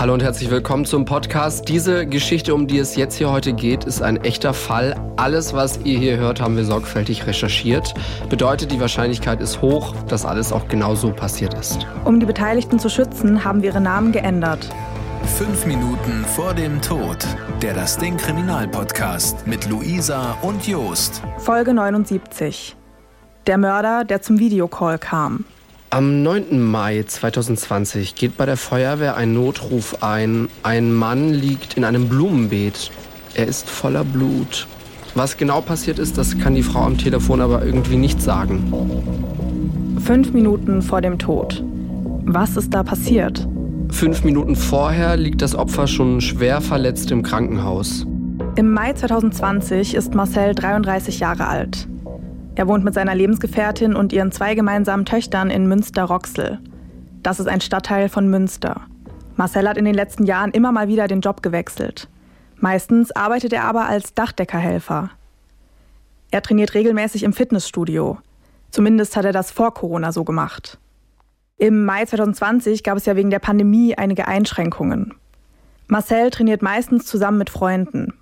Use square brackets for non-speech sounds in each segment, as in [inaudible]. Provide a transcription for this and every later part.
Hallo und herzlich willkommen zum Podcast. Diese Geschichte, um die es jetzt hier heute geht, ist ein echter Fall. Alles, was ihr hier hört, haben wir sorgfältig recherchiert. Bedeutet, die Wahrscheinlichkeit ist hoch, dass alles auch genau so passiert ist. Um die Beteiligten zu schützen, haben wir ihre Namen geändert. Fünf Minuten vor dem Tod. Der Das Ding Kriminalpodcast mit Luisa und Jost. Folge 79. Der Mörder, der zum Videocall kam. Am 9. Mai 2020 geht bei der Feuerwehr ein Notruf ein. Ein Mann liegt in einem Blumenbeet. Er ist voller Blut. Was genau passiert ist, das kann die Frau am Telefon aber irgendwie nicht sagen. Fünf Minuten vor dem Tod. Was ist da passiert? Fünf Minuten vorher liegt das Opfer schon schwer verletzt im Krankenhaus. Im Mai 2020 ist Marcel 33 Jahre alt. Er wohnt mit seiner Lebensgefährtin und ihren zwei gemeinsamen Töchtern in Münster-Roxel. Das ist ein Stadtteil von Münster. Marcel hat in den letzten Jahren immer mal wieder den Job gewechselt. Meistens arbeitet er aber als Dachdeckerhelfer. Er trainiert regelmäßig im Fitnessstudio. Zumindest hat er das vor Corona so gemacht. Im Mai 2020 gab es ja wegen der Pandemie einige Einschränkungen. Marcel trainiert meistens zusammen mit Freunden.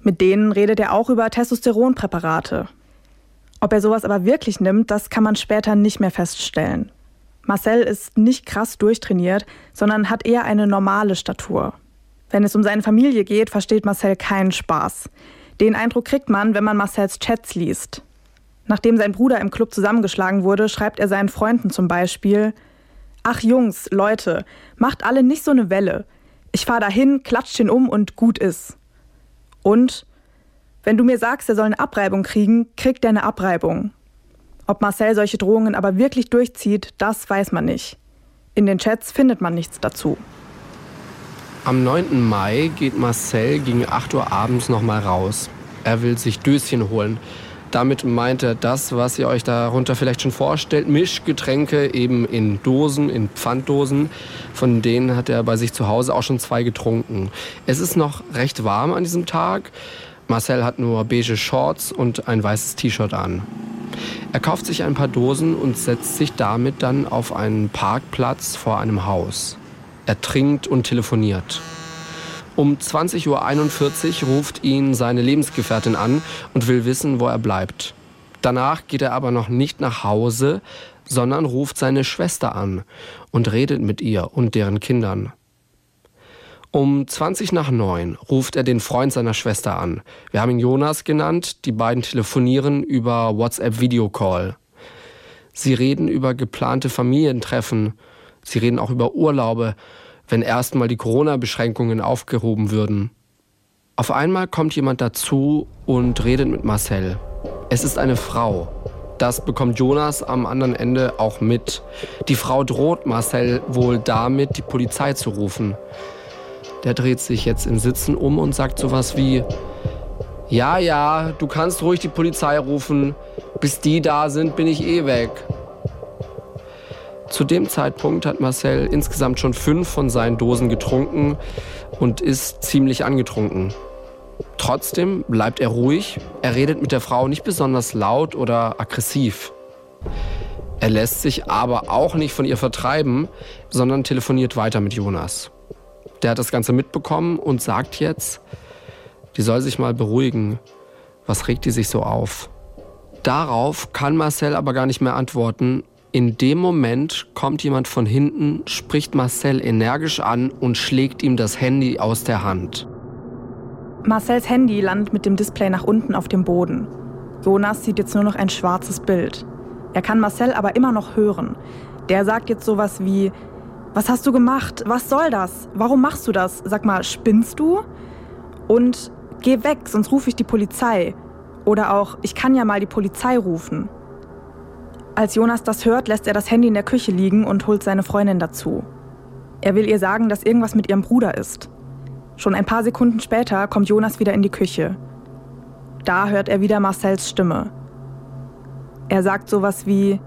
Mit denen redet er auch über Testosteronpräparate, ob er sowas aber wirklich nimmt, das kann man später nicht mehr feststellen. Marcel ist nicht krass durchtrainiert, sondern hat eher eine normale Statur. Wenn es um seine Familie geht, versteht Marcel keinen Spaß. Den Eindruck kriegt man, wenn man Marcels Chats liest. Nachdem sein Bruder im Club zusammengeschlagen wurde, schreibt er seinen Freunden zum Beispiel: Ach Jungs, Leute, macht alle nicht so eine Welle. Ich fahr dahin, klatscht ihn um und gut ist. Und wenn du mir sagst, er soll eine Abreibung kriegen, kriegt er eine Abreibung. Ob Marcel solche Drohungen aber wirklich durchzieht, das weiß man nicht. In den Chats findet man nichts dazu. Am 9. Mai geht Marcel gegen 8 Uhr abends nochmal raus. Er will sich Döschen holen. Damit meint er das, was ihr euch darunter vielleicht schon vorstellt. Mischgetränke eben in Dosen, in Pfanddosen. Von denen hat er bei sich zu Hause auch schon zwei getrunken. Es ist noch recht warm an diesem Tag. Marcel hat nur beige Shorts und ein weißes T-Shirt an. Er kauft sich ein paar Dosen und setzt sich damit dann auf einen Parkplatz vor einem Haus. Er trinkt und telefoniert. Um 20.41 Uhr ruft ihn seine Lebensgefährtin an und will wissen, wo er bleibt. Danach geht er aber noch nicht nach Hause, sondern ruft seine Schwester an und redet mit ihr und deren Kindern. Um 20 nach 9 ruft er den Freund seiner Schwester an. Wir haben ihn Jonas genannt. Die beiden telefonieren über WhatsApp Videocall. Sie reden über geplante Familientreffen. Sie reden auch über Urlaube, wenn erstmal die Corona-Beschränkungen aufgehoben würden. Auf einmal kommt jemand dazu und redet mit Marcel. Es ist eine Frau. Das bekommt Jonas am anderen Ende auch mit. Die Frau droht Marcel wohl damit, die Polizei zu rufen der dreht sich jetzt im Sitzen um und sagt sowas wie, ja, ja, du kannst ruhig die Polizei rufen, bis die da sind, bin ich eh weg. Zu dem Zeitpunkt hat Marcel insgesamt schon fünf von seinen Dosen getrunken und ist ziemlich angetrunken. Trotzdem bleibt er ruhig, er redet mit der Frau nicht besonders laut oder aggressiv. Er lässt sich aber auch nicht von ihr vertreiben, sondern telefoniert weiter mit Jonas. Der hat das Ganze mitbekommen und sagt jetzt, die soll sich mal beruhigen. Was regt die sich so auf? Darauf kann Marcel aber gar nicht mehr antworten. In dem Moment kommt jemand von hinten, spricht Marcel energisch an und schlägt ihm das Handy aus der Hand. Marcels Handy landet mit dem Display nach unten auf dem Boden. Jonas sieht jetzt nur noch ein schwarzes Bild. Er kann Marcel aber immer noch hören. Der sagt jetzt sowas wie, was hast du gemacht? Was soll das? Warum machst du das? Sag mal, spinnst du? Und geh weg, sonst rufe ich die Polizei. Oder auch, ich kann ja mal die Polizei rufen. Als Jonas das hört, lässt er das Handy in der Küche liegen und holt seine Freundin dazu. Er will ihr sagen, dass irgendwas mit ihrem Bruder ist. Schon ein paar Sekunden später kommt Jonas wieder in die Küche. Da hört er wieder Marcells Stimme. Er sagt sowas wie,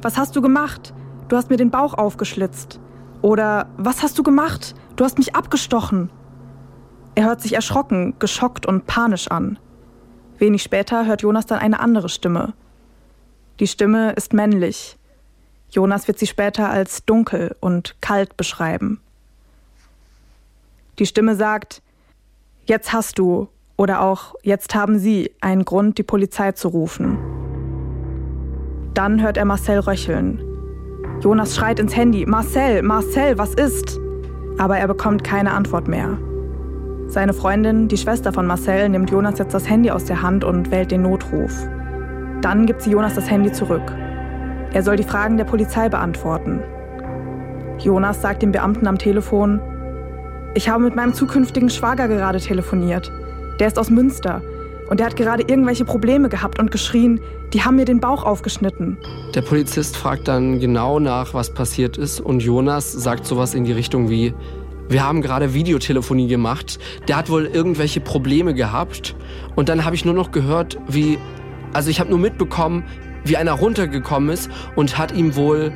was hast du gemacht? Du hast mir den Bauch aufgeschlitzt. Oder was hast du gemacht? Du hast mich abgestochen. Er hört sich erschrocken, geschockt und panisch an. Wenig später hört Jonas dann eine andere Stimme. Die Stimme ist männlich. Jonas wird sie später als dunkel und kalt beschreiben. Die Stimme sagt, jetzt hast du oder auch jetzt haben Sie einen Grund, die Polizei zu rufen. Dann hört er Marcel röcheln. Jonas schreit ins Handy, Marcel, Marcel, was ist? Aber er bekommt keine Antwort mehr. Seine Freundin, die Schwester von Marcel, nimmt Jonas jetzt das Handy aus der Hand und wählt den Notruf. Dann gibt sie Jonas das Handy zurück. Er soll die Fragen der Polizei beantworten. Jonas sagt dem Beamten am Telefon, ich habe mit meinem zukünftigen Schwager gerade telefoniert. Der ist aus Münster und der hat gerade irgendwelche Probleme gehabt und geschrien, die haben mir den Bauch aufgeschnitten. Der Polizist fragt dann genau nach, was passiert ist und Jonas sagt sowas in die Richtung wie, wir haben gerade Videotelefonie gemacht, der hat wohl irgendwelche Probleme gehabt und dann habe ich nur noch gehört, wie, also ich habe nur mitbekommen, wie einer runtergekommen ist und hat ihm wohl,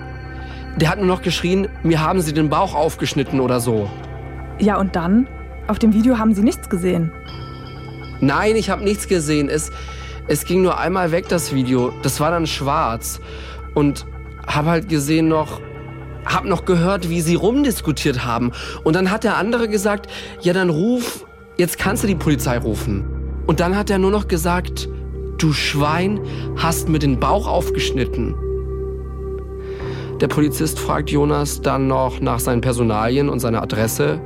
der hat nur noch geschrien, mir haben sie den Bauch aufgeschnitten oder so. Ja und dann? Auf dem Video haben sie nichts gesehen. Nein, ich habe nichts gesehen. Es, es ging nur einmal weg, das Video. Das war dann schwarz. Und habe halt gesehen noch, hab noch gehört, wie sie rumdiskutiert haben. Und dann hat der andere gesagt, ja dann ruf, jetzt kannst du die Polizei rufen. Und dann hat er nur noch gesagt, du Schwein, hast mir den Bauch aufgeschnitten. Der Polizist fragt Jonas dann noch nach seinen Personalien und seiner Adresse.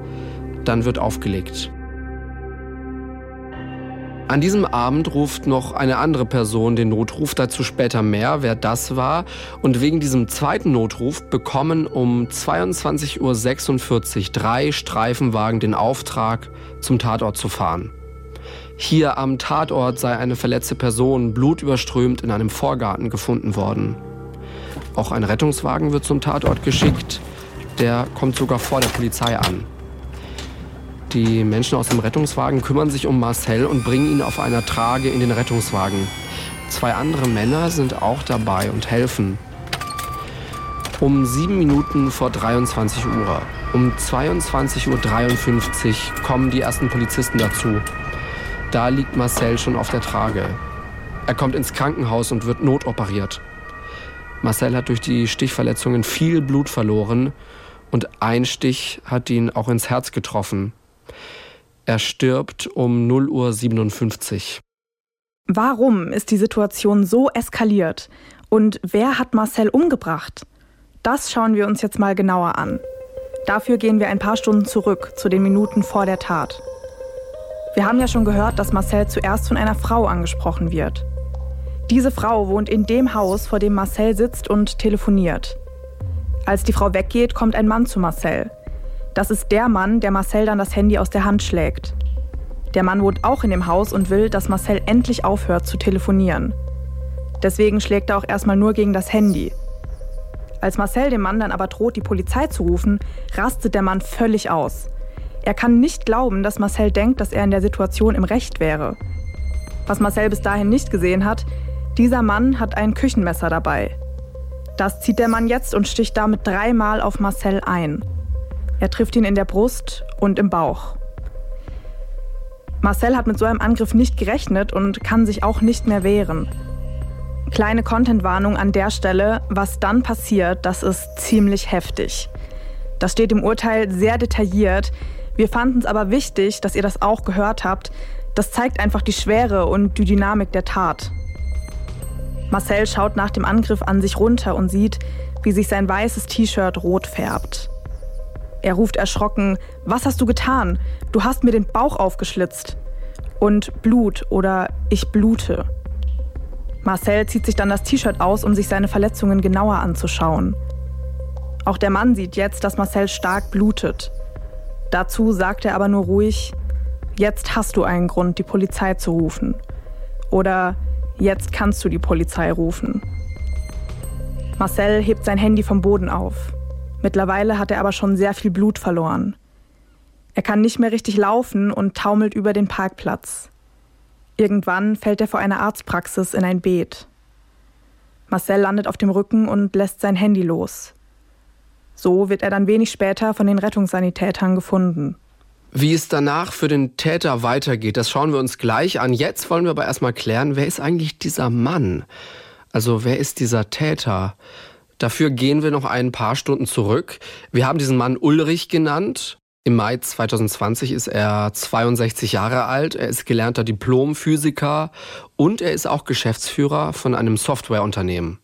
Dann wird aufgelegt. An diesem Abend ruft noch eine andere Person den Notruf, dazu später mehr, wer das war. Und wegen diesem zweiten Notruf bekommen um 22.46 Uhr drei Streifenwagen den Auftrag, zum Tatort zu fahren. Hier am Tatort sei eine verletzte Person blutüberströmt in einem Vorgarten gefunden worden. Auch ein Rettungswagen wird zum Tatort geschickt. Der kommt sogar vor der Polizei an. Die Menschen aus dem Rettungswagen kümmern sich um Marcel und bringen ihn auf einer Trage in den Rettungswagen. Zwei andere Männer sind auch dabei und helfen. Um sieben Minuten vor 23 Uhr, um 22.53 Uhr kommen die ersten Polizisten dazu. Da liegt Marcel schon auf der Trage. Er kommt ins Krankenhaus und wird notoperiert. Marcel hat durch die Stichverletzungen viel Blut verloren und ein Stich hat ihn auch ins Herz getroffen. Er stirbt um 0.57 Uhr. Warum ist die Situation so eskaliert? Und wer hat Marcel umgebracht? Das schauen wir uns jetzt mal genauer an. Dafür gehen wir ein paar Stunden zurück zu den Minuten vor der Tat. Wir haben ja schon gehört, dass Marcel zuerst von einer Frau angesprochen wird. Diese Frau wohnt in dem Haus, vor dem Marcel sitzt und telefoniert. Als die Frau weggeht, kommt ein Mann zu Marcel. Das ist der Mann, der Marcel dann das Handy aus der Hand schlägt. Der Mann wohnt auch in dem Haus und will, dass Marcel endlich aufhört zu telefonieren. Deswegen schlägt er auch erstmal nur gegen das Handy. Als Marcel dem Mann dann aber droht, die Polizei zu rufen, rastet der Mann völlig aus. Er kann nicht glauben, dass Marcel denkt, dass er in der Situation im Recht wäre. Was Marcel bis dahin nicht gesehen hat, dieser Mann hat ein Küchenmesser dabei. Das zieht der Mann jetzt und sticht damit dreimal auf Marcel ein. Er trifft ihn in der Brust und im Bauch. Marcel hat mit so einem Angriff nicht gerechnet und kann sich auch nicht mehr wehren. Kleine Contentwarnung an der Stelle, was dann passiert, das ist ziemlich heftig. Das steht im Urteil sehr detailliert. Wir fanden es aber wichtig, dass ihr das auch gehört habt. Das zeigt einfach die Schwere und die Dynamik der Tat. Marcel schaut nach dem Angriff an sich runter und sieht, wie sich sein weißes T-Shirt rot färbt. Er ruft erschrocken, was hast du getan? Du hast mir den Bauch aufgeschlitzt. Und Blut oder ich blute. Marcel zieht sich dann das T-Shirt aus, um sich seine Verletzungen genauer anzuschauen. Auch der Mann sieht jetzt, dass Marcel stark blutet. Dazu sagt er aber nur ruhig, jetzt hast du einen Grund, die Polizei zu rufen. Oder jetzt kannst du die Polizei rufen. Marcel hebt sein Handy vom Boden auf. Mittlerweile hat er aber schon sehr viel Blut verloren. Er kann nicht mehr richtig laufen und taumelt über den Parkplatz. Irgendwann fällt er vor einer Arztpraxis in ein Beet. Marcel landet auf dem Rücken und lässt sein Handy los. So wird er dann wenig später von den Rettungssanitätern gefunden. Wie es danach für den Täter weitergeht, das schauen wir uns gleich an. Jetzt wollen wir aber erstmal klären, wer ist eigentlich dieser Mann? Also wer ist dieser Täter? Dafür gehen wir noch ein paar Stunden zurück. Wir haben diesen Mann Ulrich genannt. Im Mai 2020 ist er 62 Jahre alt, er ist gelernter Diplomphysiker und er ist auch Geschäftsführer von einem Softwareunternehmen.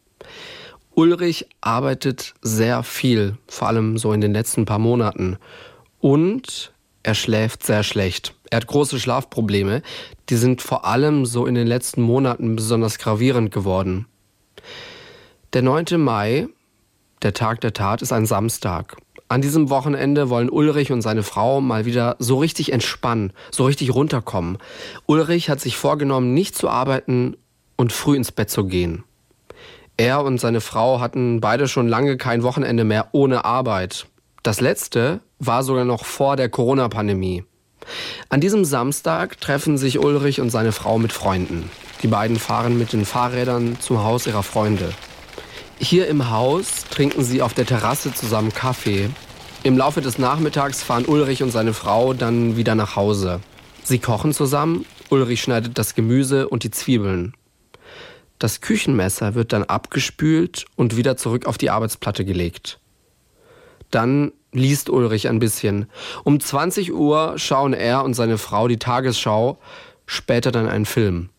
Ulrich arbeitet sehr viel, vor allem so in den letzten paar Monaten. Und er schläft sehr schlecht. Er hat große Schlafprobleme. Die sind vor allem so in den letzten Monaten besonders gravierend geworden. Der 9. Mai, der Tag der Tat, ist ein Samstag. An diesem Wochenende wollen Ulrich und seine Frau mal wieder so richtig entspannen, so richtig runterkommen. Ulrich hat sich vorgenommen, nicht zu arbeiten und früh ins Bett zu gehen. Er und seine Frau hatten beide schon lange kein Wochenende mehr ohne Arbeit. Das letzte war sogar noch vor der Corona-Pandemie. An diesem Samstag treffen sich Ulrich und seine Frau mit Freunden. Die beiden fahren mit den Fahrrädern zum Haus ihrer Freunde. Hier im Haus trinken sie auf der Terrasse zusammen Kaffee. Im Laufe des Nachmittags fahren Ulrich und seine Frau dann wieder nach Hause. Sie kochen zusammen, Ulrich schneidet das Gemüse und die Zwiebeln. Das Küchenmesser wird dann abgespült und wieder zurück auf die Arbeitsplatte gelegt. Dann liest Ulrich ein bisschen. Um 20 Uhr schauen er und seine Frau die Tagesschau, später dann einen Film.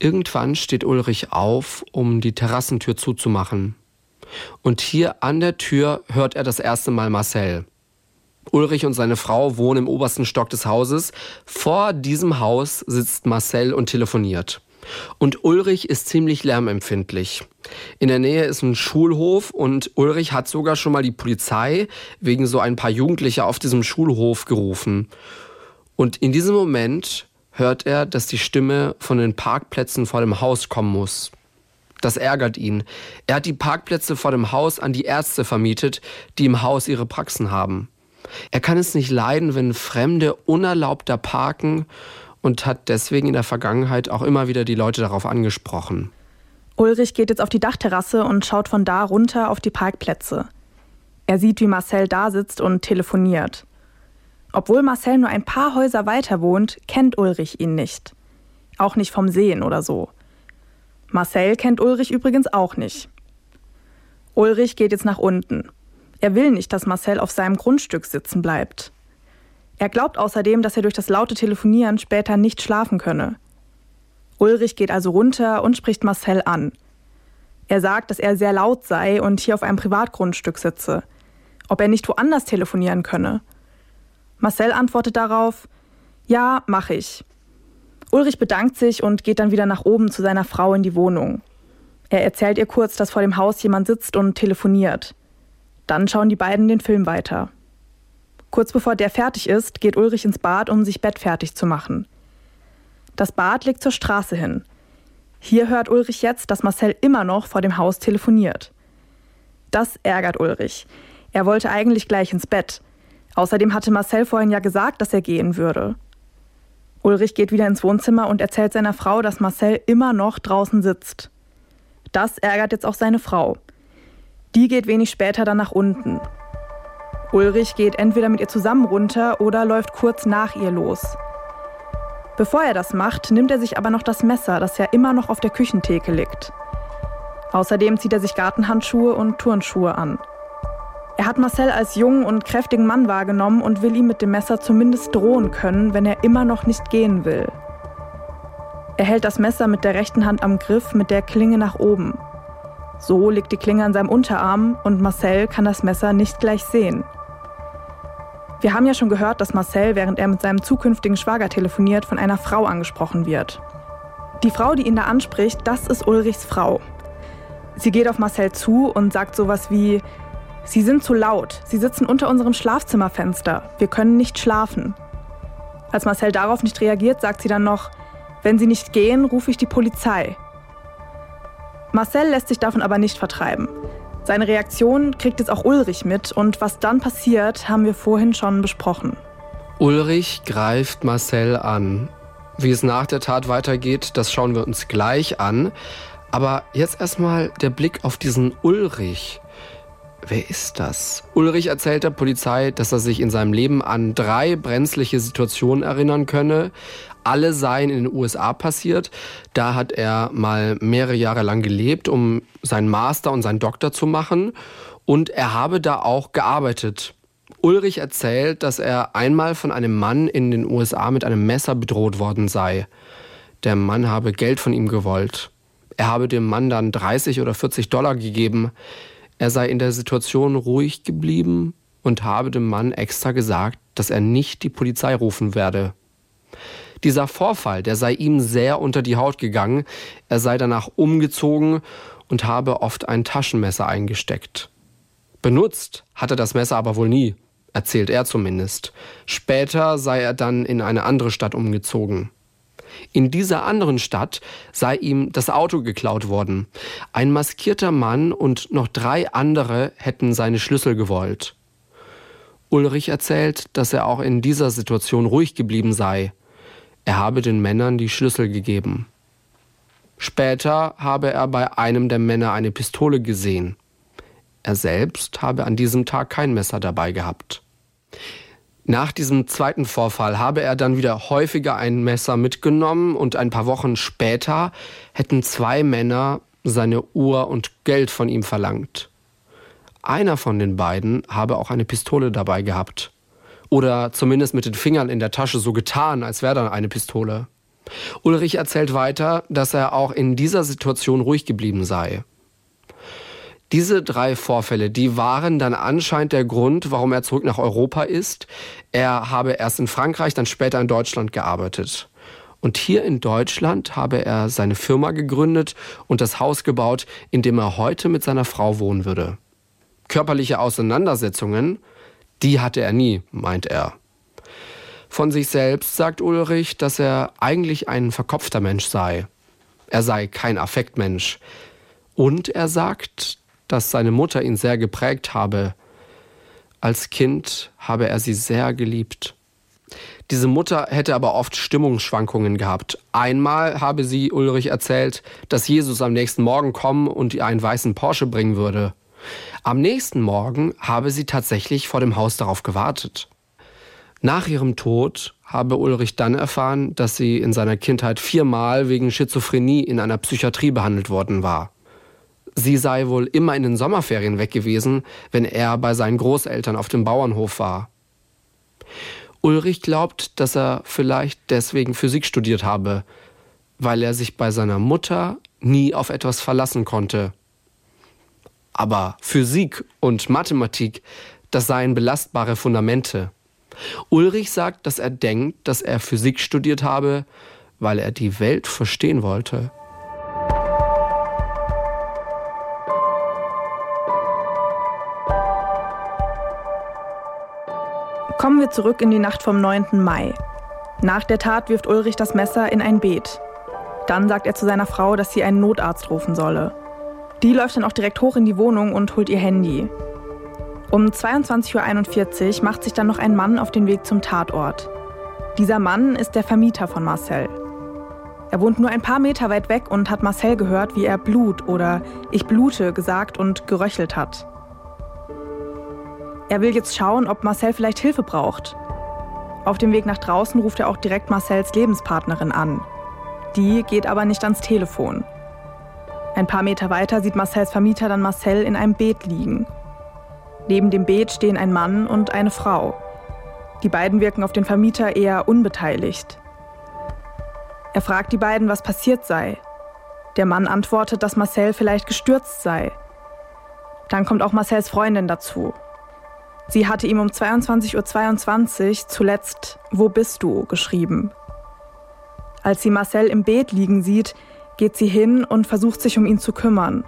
Irgendwann steht Ulrich auf, um die Terrassentür zuzumachen. Und hier an der Tür hört er das erste Mal Marcel. Ulrich und seine Frau wohnen im obersten Stock des Hauses. Vor diesem Haus sitzt Marcel und telefoniert. Und Ulrich ist ziemlich lärmempfindlich. In der Nähe ist ein Schulhof und Ulrich hat sogar schon mal die Polizei wegen so ein paar Jugendlicher auf diesem Schulhof gerufen. Und in diesem Moment hört er, dass die Stimme von den Parkplätzen vor dem Haus kommen muss. Das ärgert ihn. Er hat die Parkplätze vor dem Haus an die Ärzte vermietet, die im Haus ihre Praxen haben. Er kann es nicht leiden, wenn Fremde unerlaubter parken und hat deswegen in der Vergangenheit auch immer wieder die Leute darauf angesprochen. Ulrich geht jetzt auf die Dachterrasse und schaut von da runter auf die Parkplätze. Er sieht, wie Marcel da sitzt und telefoniert. Obwohl Marcel nur ein paar Häuser weiter wohnt, kennt Ulrich ihn nicht. Auch nicht vom Sehen oder so. Marcel kennt Ulrich übrigens auch nicht. Ulrich geht jetzt nach unten. Er will nicht, dass Marcel auf seinem Grundstück sitzen bleibt. Er glaubt außerdem, dass er durch das laute Telefonieren später nicht schlafen könne. Ulrich geht also runter und spricht Marcel an. Er sagt, dass er sehr laut sei und hier auf einem Privatgrundstück sitze. Ob er nicht woanders telefonieren könne. Marcel antwortet darauf, ja, mache ich. Ulrich bedankt sich und geht dann wieder nach oben zu seiner Frau in die Wohnung. Er erzählt ihr kurz, dass vor dem Haus jemand sitzt und telefoniert. Dann schauen die beiden den Film weiter. Kurz bevor der fertig ist, geht Ulrich ins Bad, um sich bettfertig zu machen. Das Bad liegt zur Straße hin. Hier hört Ulrich jetzt, dass Marcel immer noch vor dem Haus telefoniert. Das ärgert Ulrich. Er wollte eigentlich gleich ins Bett. Außerdem hatte Marcel vorhin ja gesagt, dass er gehen würde. Ulrich geht wieder ins Wohnzimmer und erzählt seiner Frau, dass Marcel immer noch draußen sitzt. Das ärgert jetzt auch seine Frau. Die geht wenig später dann nach unten. Ulrich geht entweder mit ihr zusammen runter oder läuft kurz nach ihr los. Bevor er das macht, nimmt er sich aber noch das Messer, das ja immer noch auf der Küchentheke liegt. Außerdem zieht er sich Gartenhandschuhe und Turnschuhe an. Er hat Marcel als jungen und kräftigen Mann wahrgenommen und will ihm mit dem Messer zumindest drohen können, wenn er immer noch nicht gehen will. Er hält das Messer mit der rechten Hand am Griff mit der Klinge nach oben. So liegt die Klinge an seinem Unterarm und Marcel kann das Messer nicht gleich sehen. Wir haben ja schon gehört, dass Marcel, während er mit seinem zukünftigen Schwager telefoniert, von einer Frau angesprochen wird. Die Frau, die ihn da anspricht, das ist Ulrichs Frau. Sie geht auf Marcel zu und sagt sowas wie, Sie sind zu laut, Sie sitzen unter unserem Schlafzimmerfenster, wir können nicht schlafen. Als Marcel darauf nicht reagiert, sagt sie dann noch, wenn Sie nicht gehen, rufe ich die Polizei. Marcel lässt sich davon aber nicht vertreiben. Seine Reaktion kriegt jetzt auch Ulrich mit und was dann passiert, haben wir vorhin schon besprochen. Ulrich greift Marcel an. Wie es nach der Tat weitergeht, das schauen wir uns gleich an. Aber jetzt erstmal der Blick auf diesen Ulrich. Wer ist das? Ulrich erzählt der Polizei, dass er sich in seinem Leben an drei brenzliche Situationen erinnern könne. Alle seien in den USA passiert. Da hat er mal mehrere Jahre lang gelebt, um seinen Master und seinen Doktor zu machen. Und er habe da auch gearbeitet. Ulrich erzählt, dass er einmal von einem Mann in den USA mit einem Messer bedroht worden sei. Der Mann habe Geld von ihm gewollt. Er habe dem Mann dann 30 oder 40 Dollar gegeben. Er sei in der Situation ruhig geblieben und habe dem Mann extra gesagt, dass er nicht die Polizei rufen werde. Dieser Vorfall, der sei ihm sehr unter die Haut gegangen. Er sei danach umgezogen und habe oft ein Taschenmesser eingesteckt. Benutzt hatte das Messer aber wohl nie, erzählt er zumindest. Später sei er dann in eine andere Stadt umgezogen. In dieser anderen Stadt sei ihm das Auto geklaut worden. Ein maskierter Mann und noch drei andere hätten seine Schlüssel gewollt. Ulrich erzählt, dass er auch in dieser Situation ruhig geblieben sei. Er habe den Männern die Schlüssel gegeben. Später habe er bei einem der Männer eine Pistole gesehen. Er selbst habe an diesem Tag kein Messer dabei gehabt. Nach diesem zweiten Vorfall habe er dann wieder häufiger ein Messer mitgenommen und ein paar Wochen später hätten zwei Männer seine Uhr und Geld von ihm verlangt. Einer von den beiden habe auch eine Pistole dabei gehabt. Oder zumindest mit den Fingern in der Tasche so getan, als wäre dann eine Pistole. Ulrich erzählt weiter, dass er auch in dieser Situation ruhig geblieben sei. Diese drei Vorfälle, die waren dann anscheinend der Grund, warum er zurück nach Europa ist. Er habe erst in Frankreich, dann später in Deutschland gearbeitet. Und hier in Deutschland habe er seine Firma gegründet und das Haus gebaut, in dem er heute mit seiner Frau wohnen würde. Körperliche Auseinandersetzungen, die hatte er nie, meint er. Von sich selbst sagt Ulrich, dass er eigentlich ein verkopfter Mensch sei. Er sei kein Affektmensch. Und er sagt, dass seine Mutter ihn sehr geprägt habe. Als Kind habe er sie sehr geliebt. Diese Mutter hätte aber oft Stimmungsschwankungen gehabt. Einmal habe sie Ulrich erzählt, dass Jesus am nächsten Morgen kommen und ihr einen weißen Porsche bringen würde. Am nächsten Morgen habe sie tatsächlich vor dem Haus darauf gewartet. Nach ihrem Tod habe Ulrich dann erfahren, dass sie in seiner Kindheit viermal wegen Schizophrenie in einer Psychiatrie behandelt worden war. Sie sei wohl immer in den Sommerferien weg gewesen, wenn er bei seinen Großeltern auf dem Bauernhof war. Ulrich glaubt, dass er vielleicht deswegen Physik studiert habe, weil er sich bei seiner Mutter nie auf etwas verlassen konnte. Aber Physik und Mathematik, das seien belastbare Fundamente. Ulrich sagt, dass er denkt, dass er Physik studiert habe, weil er die Welt verstehen wollte. Kommen wir zurück in die Nacht vom 9. Mai. Nach der Tat wirft Ulrich das Messer in ein Beet. Dann sagt er zu seiner Frau, dass sie einen Notarzt rufen solle. Die läuft dann auch direkt hoch in die Wohnung und holt ihr Handy. Um 22.41 Uhr macht sich dann noch ein Mann auf den Weg zum Tatort. Dieser Mann ist der Vermieter von Marcel. Er wohnt nur ein paar Meter weit weg und hat Marcel gehört, wie er Blut oder Ich blute gesagt und geröchelt hat. Er will jetzt schauen, ob Marcel vielleicht Hilfe braucht. Auf dem Weg nach draußen ruft er auch direkt Marcells Lebenspartnerin an. Die geht aber nicht ans Telefon. Ein paar Meter weiter sieht Marcells Vermieter dann Marcel in einem Beet liegen. Neben dem Beet stehen ein Mann und eine Frau. Die beiden wirken auf den Vermieter eher unbeteiligt. Er fragt die beiden, was passiert sei. Der Mann antwortet, dass Marcel vielleicht gestürzt sei. Dann kommt auch Marcells Freundin dazu. Sie hatte ihm um 22.22 Uhr 22 zuletzt Wo bist du geschrieben. Als sie Marcel im Beet liegen sieht, geht sie hin und versucht sich um ihn zu kümmern.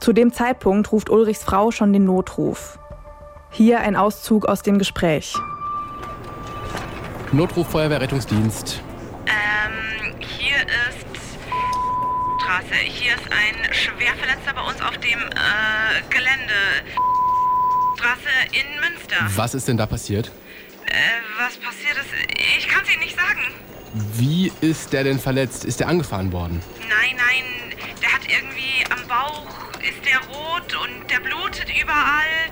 Zu dem Zeitpunkt ruft Ulrichs Frau schon den Notruf. Hier ein Auszug aus dem Gespräch. Notruf Feuerwehrrettungsdienst. Ähm, hier ist Straße. Hier ist ein Schwerverletzter bei uns auf dem äh, Gelände. Straße in Münster. Was ist denn da passiert? Äh, was passiert ist, ich kann es Ihnen nicht sagen. Wie ist der denn verletzt? Ist der angefahren worden? Nein, nein, der hat irgendwie am Bauch, ist der rot und der blutet überall.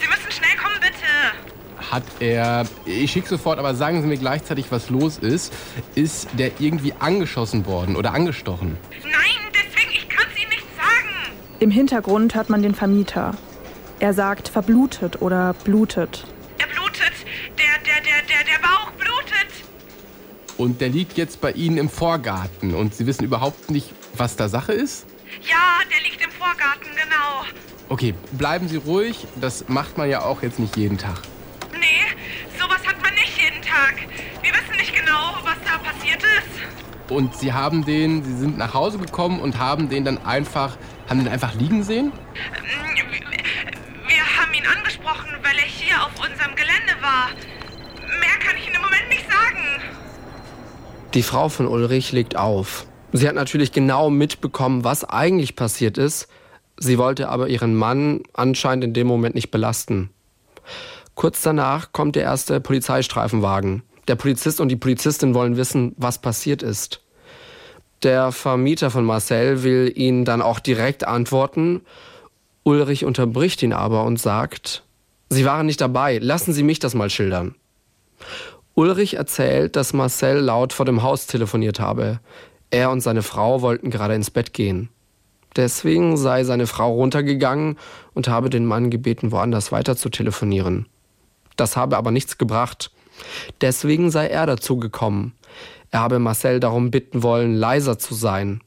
Sie müssen schnell kommen, bitte. Hat er, ich schicke sofort, aber sagen Sie mir gleichzeitig, was los ist. Ist der irgendwie angeschossen worden oder angestochen? Nein, deswegen, ich kann es Ihnen nicht sagen. Im Hintergrund hört man den Vermieter. Er sagt verblutet oder blutet. Er blutet. Der, der, der, der, der Bauch blutet. Und der liegt jetzt bei Ihnen im Vorgarten und Sie wissen überhaupt nicht, was da Sache ist? Ja, der liegt im Vorgarten, genau. Okay, bleiben Sie ruhig. Das macht man ja auch jetzt nicht jeden Tag. Nee, sowas hat man nicht jeden Tag. Wir wissen nicht genau, was da passiert ist. Und Sie haben den, Sie sind nach Hause gekommen und haben den dann einfach, haben den einfach liegen sehen? Wir Gelände war. Mehr kann ich Ihnen im Moment nicht sagen. Die Frau von Ulrich legt auf. Sie hat natürlich genau mitbekommen, was eigentlich passiert ist. Sie wollte aber ihren Mann anscheinend in dem Moment nicht belasten. Kurz danach kommt der erste Polizeistreifenwagen. Der Polizist und die Polizistin wollen wissen, was passiert ist. Der Vermieter von Marcel will ihnen dann auch direkt antworten. Ulrich unterbricht ihn aber und sagt, Sie waren nicht dabei, lassen Sie mich das mal schildern. Ulrich erzählt, dass Marcel laut vor dem Haus telefoniert habe. Er und seine Frau wollten gerade ins Bett gehen. Deswegen sei seine Frau runtergegangen und habe den Mann gebeten, woanders weiter zu telefonieren. Das habe aber nichts gebracht. Deswegen sei er dazu gekommen. Er habe Marcel darum bitten wollen, leiser zu sein.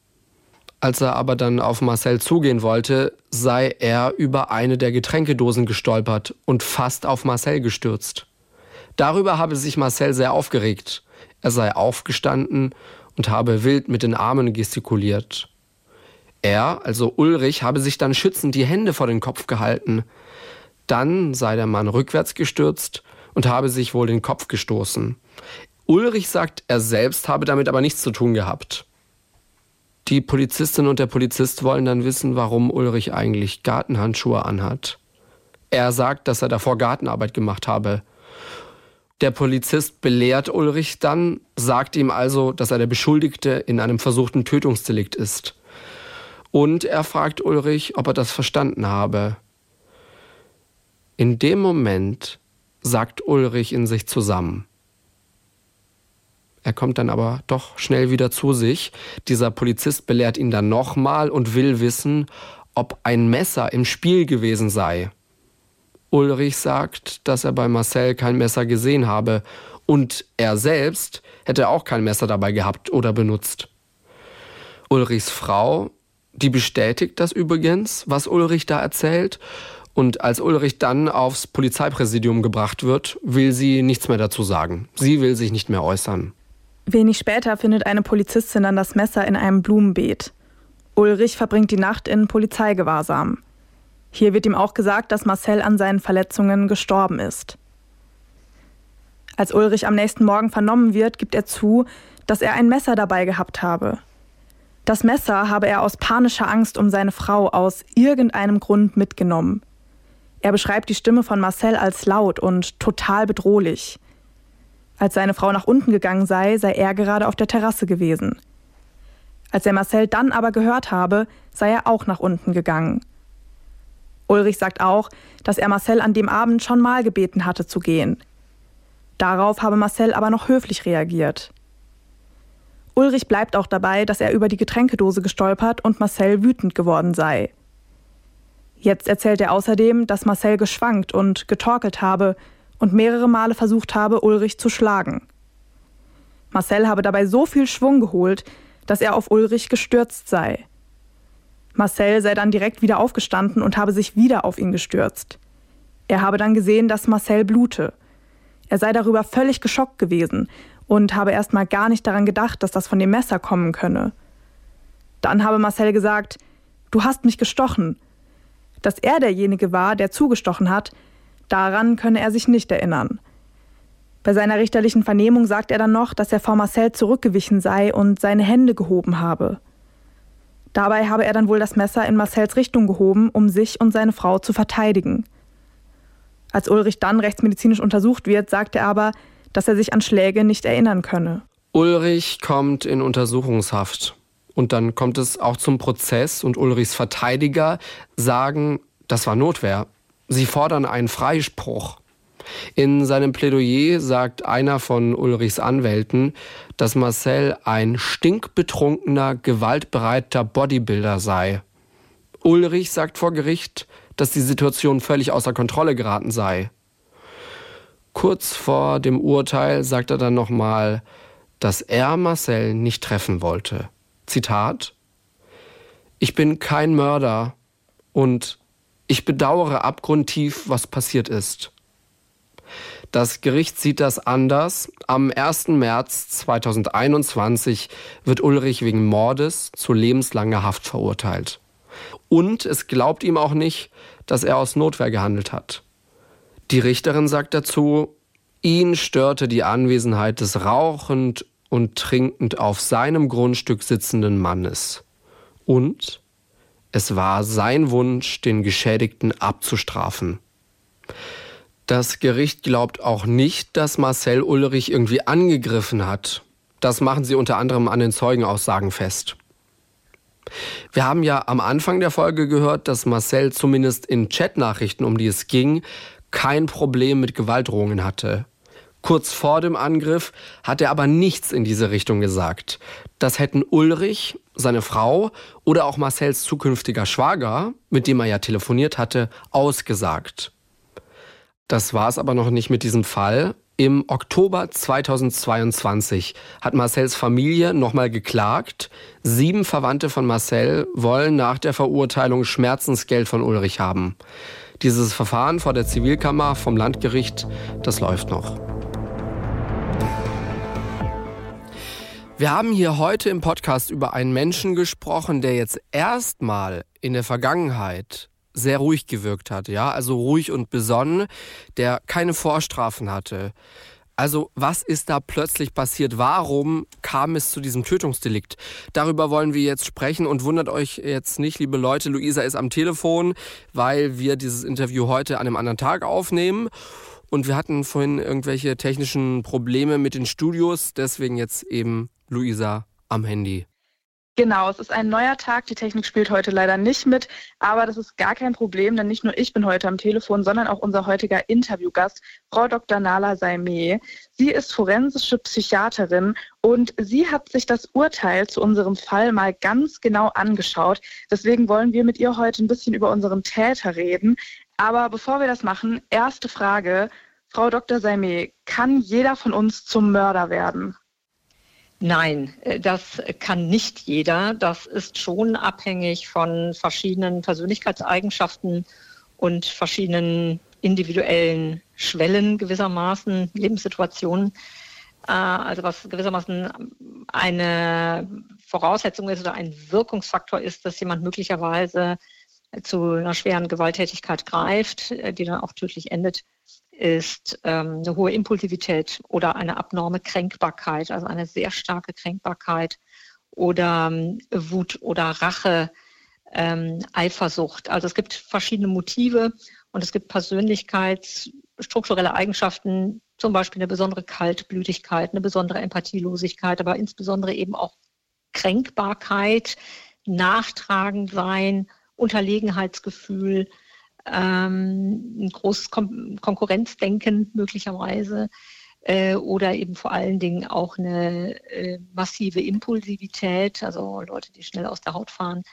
Als er aber dann auf Marcel zugehen wollte, sei er über eine der Getränkedosen gestolpert und fast auf Marcel gestürzt. Darüber habe sich Marcel sehr aufgeregt. Er sei aufgestanden und habe wild mit den Armen gestikuliert. Er, also Ulrich, habe sich dann schützend die Hände vor den Kopf gehalten. Dann sei der Mann rückwärts gestürzt und habe sich wohl den Kopf gestoßen. Ulrich sagt, er selbst habe damit aber nichts zu tun gehabt. Die Polizistin und der Polizist wollen dann wissen, warum Ulrich eigentlich Gartenhandschuhe anhat. Er sagt, dass er davor Gartenarbeit gemacht habe. Der Polizist belehrt Ulrich dann, sagt ihm also, dass er der Beschuldigte in einem versuchten Tötungsdelikt ist. Und er fragt Ulrich, ob er das verstanden habe. In dem Moment sagt Ulrich in sich zusammen. Er kommt dann aber doch schnell wieder zu sich. Dieser Polizist belehrt ihn dann nochmal und will wissen, ob ein Messer im Spiel gewesen sei. Ulrich sagt, dass er bei Marcel kein Messer gesehen habe und er selbst hätte auch kein Messer dabei gehabt oder benutzt. Ulrichs Frau, die bestätigt das übrigens, was Ulrich da erzählt. Und als Ulrich dann aufs Polizeipräsidium gebracht wird, will sie nichts mehr dazu sagen. Sie will sich nicht mehr äußern. Wenig später findet eine Polizistin dann das Messer in einem Blumenbeet. Ulrich verbringt die Nacht in Polizeigewahrsam. Hier wird ihm auch gesagt, dass Marcel an seinen Verletzungen gestorben ist. Als Ulrich am nächsten Morgen vernommen wird, gibt er zu, dass er ein Messer dabei gehabt habe. Das Messer habe er aus panischer Angst um seine Frau aus irgendeinem Grund mitgenommen. Er beschreibt die Stimme von Marcel als laut und total bedrohlich. Als seine Frau nach unten gegangen sei, sei er gerade auf der Terrasse gewesen. Als er Marcel dann aber gehört habe, sei er auch nach unten gegangen. Ulrich sagt auch, dass er Marcel an dem Abend schon mal gebeten hatte zu gehen. Darauf habe Marcel aber noch höflich reagiert. Ulrich bleibt auch dabei, dass er über die Getränkedose gestolpert und Marcel wütend geworden sei. Jetzt erzählt er außerdem, dass Marcel geschwankt und getorkelt habe und mehrere Male versucht habe, Ulrich zu schlagen. Marcel habe dabei so viel Schwung geholt, dass er auf Ulrich gestürzt sei. Marcel sei dann direkt wieder aufgestanden und habe sich wieder auf ihn gestürzt. Er habe dann gesehen, dass Marcel blute. Er sei darüber völlig geschockt gewesen und habe erst mal gar nicht daran gedacht, dass das von dem Messer kommen könne. Dann habe Marcel gesagt, du hast mich gestochen. Dass er derjenige war, der zugestochen hat, Daran könne er sich nicht erinnern. Bei seiner richterlichen Vernehmung sagt er dann noch, dass er vor Marcel zurückgewichen sei und seine Hände gehoben habe. Dabei habe er dann wohl das Messer in Marcels Richtung gehoben, um sich und seine Frau zu verteidigen. Als Ulrich dann rechtsmedizinisch untersucht wird, sagt er aber, dass er sich an Schläge nicht erinnern könne. Ulrich kommt in Untersuchungshaft. Und dann kommt es auch zum Prozess und Ulrichs Verteidiger sagen, das war Notwehr. Sie fordern einen Freispruch. In seinem Plädoyer sagt einer von Ulrichs Anwälten, dass Marcel ein stinkbetrunkener, gewaltbereiter Bodybuilder sei. Ulrich sagt vor Gericht, dass die Situation völlig außer Kontrolle geraten sei. Kurz vor dem Urteil sagt er dann nochmal, dass er Marcel nicht treffen wollte. Zitat Ich bin kein Mörder und ich bedauere abgrundtief, was passiert ist. Das Gericht sieht das anders. Am 1. März 2021 wird Ulrich wegen Mordes zu lebenslanger Haft verurteilt. Und es glaubt ihm auch nicht, dass er aus Notwehr gehandelt hat. Die Richterin sagt dazu, ihn störte die Anwesenheit des rauchend und trinkend auf seinem Grundstück sitzenden Mannes. Und es war sein Wunsch, den Geschädigten abzustrafen. Das Gericht glaubt auch nicht, dass Marcel Ulrich irgendwie angegriffen hat. Das machen sie unter anderem an den Zeugenaussagen fest. Wir haben ja am Anfang der Folge gehört, dass Marcel zumindest in Chatnachrichten, um die es ging, kein Problem mit Gewaltdrohungen hatte. Kurz vor dem Angriff hat er aber nichts in diese Richtung gesagt. Das hätten Ulrich, seine Frau oder auch Marcels zukünftiger Schwager, mit dem er ja telefoniert hatte, ausgesagt. Das war es aber noch nicht mit diesem Fall. Im Oktober 2022 hat Marcells Familie nochmal geklagt. Sieben Verwandte von Marcel wollen nach der Verurteilung Schmerzensgeld von Ulrich haben. Dieses Verfahren vor der Zivilkammer vom Landgericht, das läuft noch. Wir haben hier heute im Podcast über einen Menschen gesprochen, der jetzt erstmal in der Vergangenheit sehr ruhig gewirkt hat, ja, also ruhig und besonnen, der keine Vorstrafen hatte. Also was ist da plötzlich passiert? Warum kam es zu diesem Tötungsdelikt? Darüber wollen wir jetzt sprechen und wundert euch jetzt nicht, liebe Leute, Luisa ist am Telefon, weil wir dieses Interview heute an einem anderen Tag aufnehmen. Und wir hatten vorhin irgendwelche technischen Probleme mit den Studios, deswegen jetzt eben Luisa am Handy. Genau, es ist ein neuer Tag. Die Technik spielt heute leider nicht mit, aber das ist gar kein Problem, denn nicht nur ich bin heute am Telefon, sondern auch unser heutiger Interviewgast, Frau Dr. Nala Saimeh. Sie ist forensische Psychiaterin und sie hat sich das Urteil zu unserem Fall mal ganz genau angeschaut. Deswegen wollen wir mit ihr heute ein bisschen über unseren Täter reden. Aber bevor wir das machen, erste Frage. Frau Dr. Saimeh, kann jeder von uns zum Mörder werden? Nein, äh, das kann nicht jeder. Das ist schon abhängig von verschiedenen Persönlichkeitseigenschaften und verschiedenen individuellen Schwellen gewissermaßen, Lebenssituationen. Äh, also was gewissermaßen eine Voraussetzung ist oder ein Wirkungsfaktor ist, dass jemand möglicherweise zu einer schweren Gewalttätigkeit greift, äh, die dann auch tödlich endet, ist ähm, eine hohe Impulsivität oder eine abnorme Kränkbarkeit, also eine sehr starke Kränkbarkeit oder ähm, Wut oder Rache, ähm, Eifersucht. Also es gibt verschiedene Motive und es gibt persönlichkeitsstrukturelle Eigenschaften, zum Beispiel eine besondere Kaltblütigkeit, eine besondere Empathielosigkeit, aber insbesondere eben auch Kränkbarkeit, nachtragend sein, Unterlegenheitsgefühl, ähm, ein großes Kon Konkurrenzdenken möglicherweise äh, oder eben vor allen Dingen auch eine äh, massive Impulsivität, also Leute, die schnell aus der Haut fahren,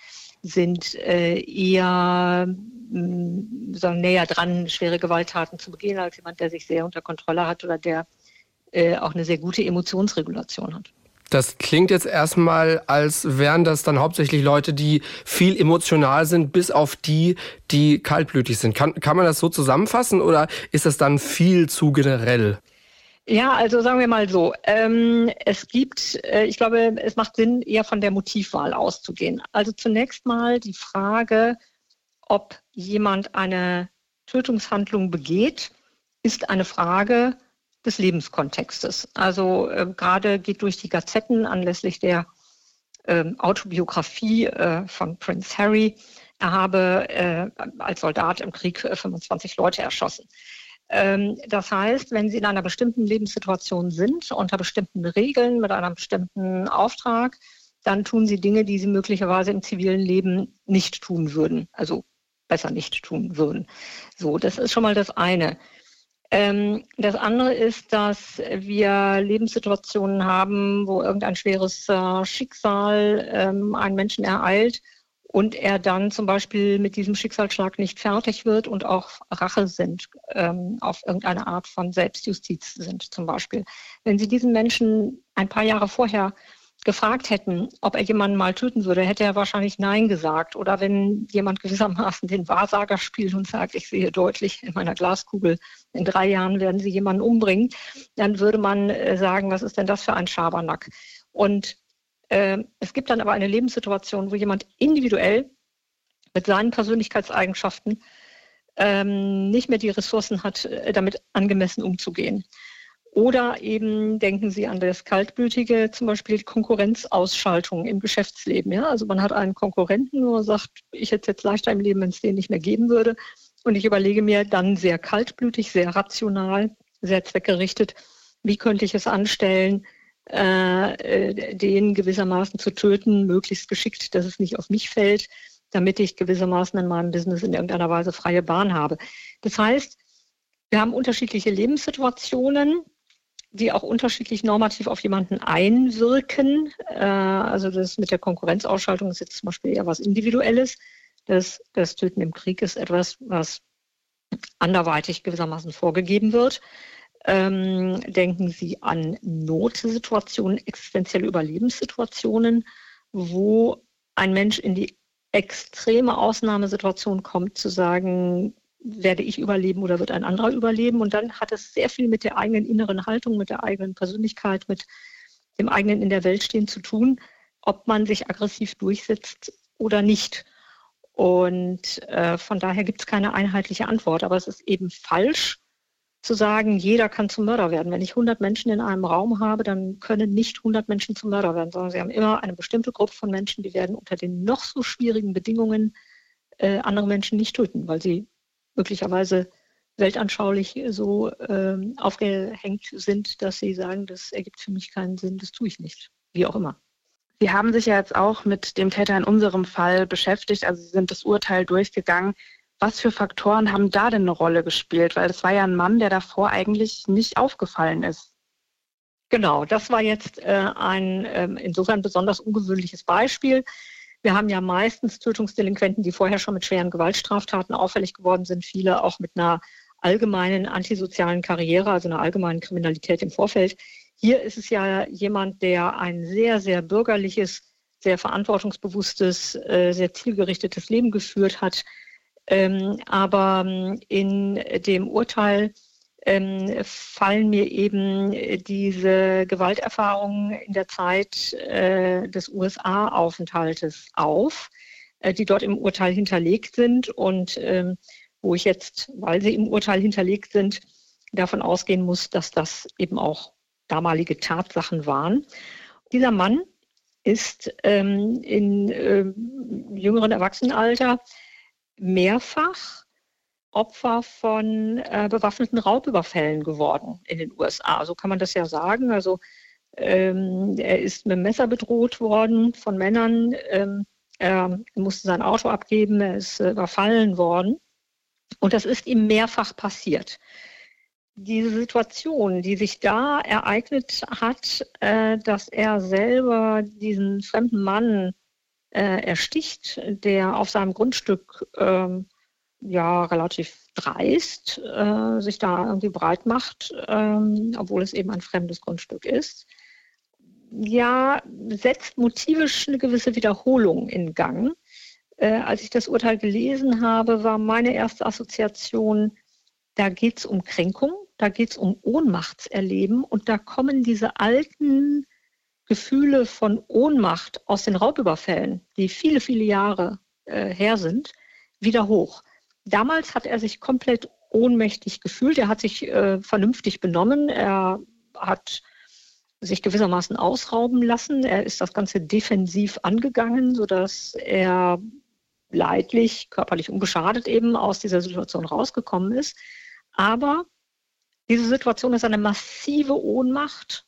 sind äh, eher mm, sagen, näher dran, schwere Gewalttaten zu begehen, als jemand, der sich sehr unter Kontrolle hat oder der äh, auch eine sehr gute Emotionsregulation hat. Das klingt jetzt erstmal, als wären das dann hauptsächlich Leute, die viel emotional sind, bis auf die, die kaltblütig sind. Kann, kann man das so zusammenfassen oder ist das dann viel zu generell? Ja, also sagen wir mal so, ähm, es gibt, äh, ich glaube, es macht Sinn, eher von der Motivwahl auszugehen. Also zunächst mal die Frage, ob jemand eine Tötungshandlung begeht, ist eine Frage, des Lebenskontextes. Also äh, gerade geht durch die Gazetten anlässlich der äh, Autobiografie äh, von Prince Harry. Er habe äh, als Soldat im Krieg 25 äh, Leute erschossen. Ähm, das heißt, wenn Sie in einer bestimmten Lebenssituation sind, unter bestimmten Regeln, mit einem bestimmten Auftrag, dann tun Sie Dinge, die Sie möglicherweise im zivilen Leben nicht tun würden. Also besser nicht tun würden. So, das ist schon mal das eine. Ähm, das andere ist, dass wir Lebenssituationen haben, wo irgendein schweres äh, Schicksal ähm, einen Menschen ereilt und er dann zum Beispiel mit diesem Schicksalsschlag nicht fertig wird und auch Rache sind, ähm, auf irgendeine Art von Selbstjustiz sind zum Beispiel. Wenn Sie diesen Menschen ein paar Jahre vorher gefragt hätten, ob er jemanden mal töten würde, hätte er wahrscheinlich Nein gesagt. Oder wenn jemand gewissermaßen den Wahrsager spielt und sagt, ich sehe deutlich in meiner Glaskugel, in drei Jahren werden Sie jemanden umbringen, dann würde man äh, sagen, was ist denn das für ein Schabernack? Und äh, es gibt dann aber eine Lebenssituation, wo jemand individuell mit seinen Persönlichkeitseigenschaften ähm, nicht mehr die Ressourcen hat, äh, damit angemessen umzugehen. Oder eben denken Sie an das kaltblütige, zum Beispiel Konkurrenzausschaltung im Geschäftsleben. Ja? Also man hat einen Konkurrenten, man sagt, ich hätte es jetzt leichter im Leben, wenn es den nicht mehr geben würde. Und ich überlege mir dann sehr kaltblütig, sehr rational, sehr zweckgerichtet, wie könnte ich es anstellen, äh, den gewissermaßen zu töten, möglichst geschickt, dass es nicht auf mich fällt, damit ich gewissermaßen in meinem Business in irgendeiner Weise freie Bahn habe. Das heißt, wir haben unterschiedliche Lebenssituationen, die auch unterschiedlich normativ auf jemanden einwirken. Äh, also das mit der Konkurrenzausschaltung ist jetzt zum Beispiel eher was Individuelles. Das, das Töten im Krieg ist etwas, was anderweitig gewissermaßen vorgegeben wird. Ähm, denken Sie an Notsituationen, existenzielle Überlebenssituationen, wo ein Mensch in die extreme Ausnahmesituation kommt, zu sagen, werde ich überleben oder wird ein anderer überleben? Und dann hat es sehr viel mit der eigenen inneren Haltung, mit der eigenen Persönlichkeit, mit dem eigenen in der Welt stehen zu tun, ob man sich aggressiv durchsetzt oder nicht. Und äh, von daher gibt es keine einheitliche Antwort. Aber es ist eben falsch, zu sagen, jeder kann zum Mörder werden. Wenn ich 100 Menschen in einem Raum habe, dann können nicht 100 Menschen zum Mörder werden, sondern sie haben immer eine bestimmte Gruppe von Menschen, die werden unter den noch so schwierigen Bedingungen äh, andere Menschen nicht töten, weil sie möglicherweise weltanschaulich so ähm, aufgehängt sind, dass sie sagen, das ergibt für mich keinen Sinn, das tue ich nicht. Wie auch immer. Sie haben sich ja jetzt auch mit dem Täter in unserem Fall beschäftigt, also Sie sind das Urteil durchgegangen. Was für Faktoren haben da denn eine Rolle gespielt? Weil das war ja ein Mann, der davor eigentlich nicht aufgefallen ist. Genau, das war jetzt äh, ein äh, insofern besonders ungewöhnliches Beispiel. Wir haben ja meistens Tötungsdelinquenten, die vorher schon mit schweren Gewaltstraftaten auffällig geworden sind, viele auch mit einer allgemeinen antisozialen Karriere, also einer allgemeinen Kriminalität im Vorfeld. Hier ist es ja jemand, der ein sehr, sehr bürgerliches, sehr verantwortungsbewusstes, äh, sehr zielgerichtetes Leben geführt hat, ähm, aber ähm, in dem Urteil ähm, fallen mir eben diese Gewalterfahrungen in der Zeit äh, des USA-Aufenthaltes auf, äh, die dort im Urteil hinterlegt sind und ähm, wo ich jetzt, weil sie im Urteil hinterlegt sind, davon ausgehen muss, dass das eben auch damalige Tatsachen waren. Dieser Mann ist ähm, in äh, jüngeren Erwachsenenalter mehrfach Opfer von äh, bewaffneten Raubüberfällen geworden in den USA. So kann man das ja sagen. Also ähm, er ist mit dem Messer bedroht worden von Männern. Ähm, er musste sein Auto abgeben. Er ist äh, überfallen worden. Und das ist ihm mehrfach passiert. Diese Situation, die sich da ereignet hat, äh, dass er selber diesen fremden Mann äh, ersticht, der auf seinem Grundstück ähm, ja relativ dreist äh, sich da irgendwie breit macht, ähm, obwohl es eben ein fremdes Grundstück ist. Ja, setzt motivisch eine gewisse Wiederholung in Gang. Äh, als ich das Urteil gelesen habe, war meine erste Assoziation, da geht es um Kränkung, da geht es um Ohnmachtserleben und da kommen diese alten Gefühle von Ohnmacht aus den Raubüberfällen, die viele, viele Jahre äh, her sind, wieder hoch. Damals hat er sich komplett ohnmächtig gefühlt. Er hat sich äh, vernünftig benommen. Er hat sich gewissermaßen ausrauben lassen. Er ist das Ganze defensiv angegangen, sodass er leidlich, körperlich unbeschadet eben aus dieser Situation rausgekommen ist. Aber diese Situation ist eine massive Ohnmacht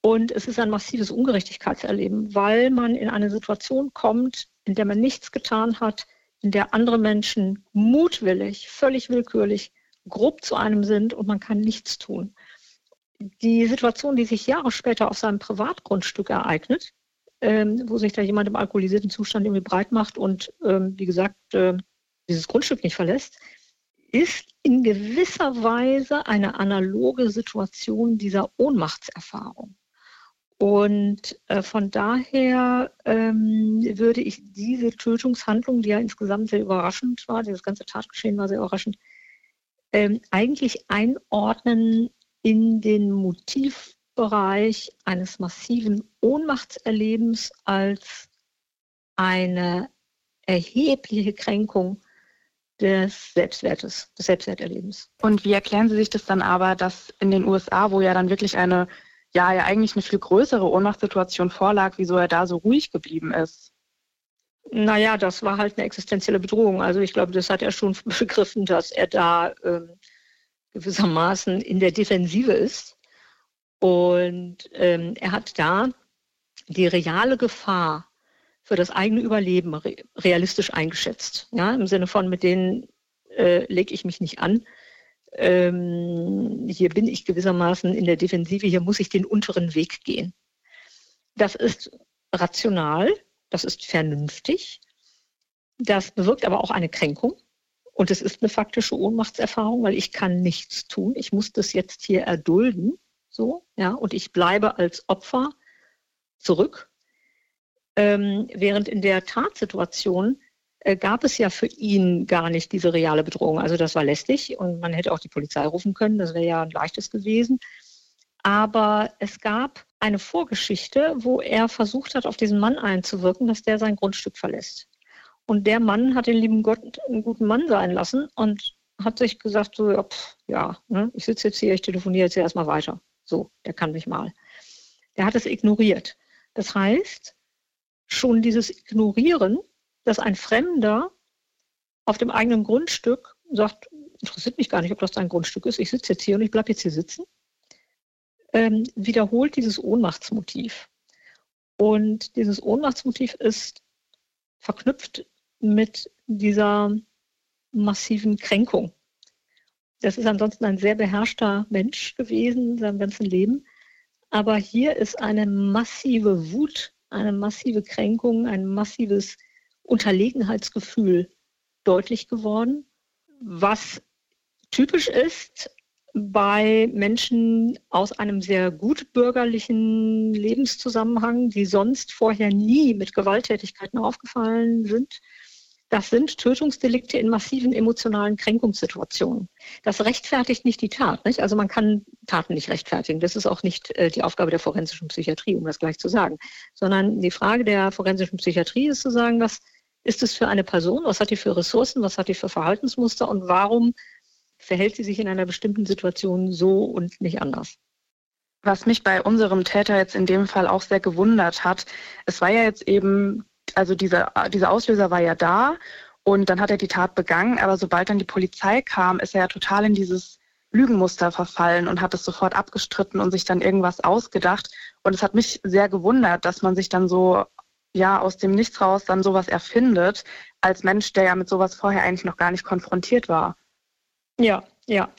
und es ist ein massives Ungerechtigkeitserleben, weil man in eine Situation kommt, in der man nichts getan hat, in der andere Menschen mutwillig, völlig willkürlich, grob zu einem sind und man kann nichts tun. Die Situation, die sich Jahre später auf seinem Privatgrundstück ereignet, ähm, wo sich da jemand im alkoholisierten Zustand irgendwie breit macht und, ähm, wie gesagt, äh, dieses Grundstück nicht verlässt, ist in gewisser Weise eine analoge Situation dieser Ohnmachtserfahrung. Und äh, von daher ähm, würde ich diese Tötungshandlung, die ja insgesamt sehr überraschend war, dieses ganze Tatgeschehen war sehr überraschend, ähm, eigentlich einordnen in den Motivbereich eines massiven Ohnmachtserlebens als eine erhebliche Kränkung des Selbstwertes, des Selbstwerterlebens. Und wie erklären Sie sich das dann aber, dass in den USA, wo ja dann wirklich eine, ja, ja eigentlich eine viel größere Ohnmachtssituation vorlag, wieso er da so ruhig geblieben ist? Naja, das war halt eine existenzielle Bedrohung. Also ich glaube, das hat er schon [laughs] begriffen, dass er da ähm, gewissermaßen in der Defensive ist. Und ähm, er hat da die reale Gefahr für das eigene Überleben realistisch eingeschätzt. Ja, Im Sinne von, mit denen äh, lege ich mich nicht an. Ähm, hier bin ich gewissermaßen in der Defensive, hier muss ich den unteren Weg gehen. Das ist rational, das ist vernünftig, das bewirkt aber auch eine Kränkung. Und es ist eine faktische Ohnmachtserfahrung, weil ich kann nichts tun. Ich muss das jetzt hier erdulden, so, ja, und ich bleibe als Opfer zurück ähm, während in der Tatsituation gab es ja für ihn gar nicht diese reale Bedrohung. Also das war lästig und man hätte auch die Polizei rufen können, das wäre ja ein leichtes gewesen. Aber es gab eine Vorgeschichte, wo er versucht hat, auf diesen Mann einzuwirken, dass der sein Grundstück verlässt. Und der Mann hat den lieben Gott einen guten Mann sein lassen und hat sich gesagt, so, ja, pff, ja ne, ich sitze jetzt hier, ich telefoniere jetzt erstmal weiter. So, der kann mich mal. Der hat es ignoriert. Das heißt, schon dieses Ignorieren, dass ein Fremder auf dem eigenen Grundstück sagt, interessiert mich gar nicht, ob das dein Grundstück ist, ich sitze jetzt hier und ich bleibe jetzt hier sitzen, ähm, wiederholt dieses Ohnmachtsmotiv. Und dieses Ohnmachtsmotiv ist verknüpft mit dieser massiven Kränkung. Das ist ansonsten ein sehr beherrschter Mensch gewesen in seinem ganzen Leben. Aber hier ist eine massive Wut eine massive Kränkung, ein massives Unterlegenheitsgefühl deutlich geworden, was typisch ist bei Menschen aus einem sehr gut bürgerlichen Lebenszusammenhang, die sonst vorher nie mit Gewalttätigkeiten aufgefallen sind, das sind Tötungsdelikte in massiven emotionalen Kränkungssituationen. Das rechtfertigt nicht die Tat. Nicht? Also man kann Taten nicht rechtfertigen. Das ist auch nicht äh, die Aufgabe der forensischen Psychiatrie, um das gleich zu sagen. Sondern die Frage der forensischen Psychiatrie ist zu sagen, was ist es für eine Person, was hat die für Ressourcen, was hat die für Verhaltensmuster und warum verhält sie sich in einer bestimmten Situation so und nicht anders. Was mich bei unserem Täter jetzt in dem Fall auch sehr gewundert hat, es war ja jetzt eben also dieser, dieser Auslöser war ja da und dann hat er die Tat begangen, aber sobald dann die Polizei kam, ist er ja total in dieses Lügenmuster verfallen und hat es sofort abgestritten und sich dann irgendwas ausgedacht. Und es hat mich sehr gewundert, dass man sich dann so ja aus dem Nichts raus dann sowas erfindet, als Mensch, der ja mit sowas vorher eigentlich noch gar nicht konfrontiert war. Ja, ja,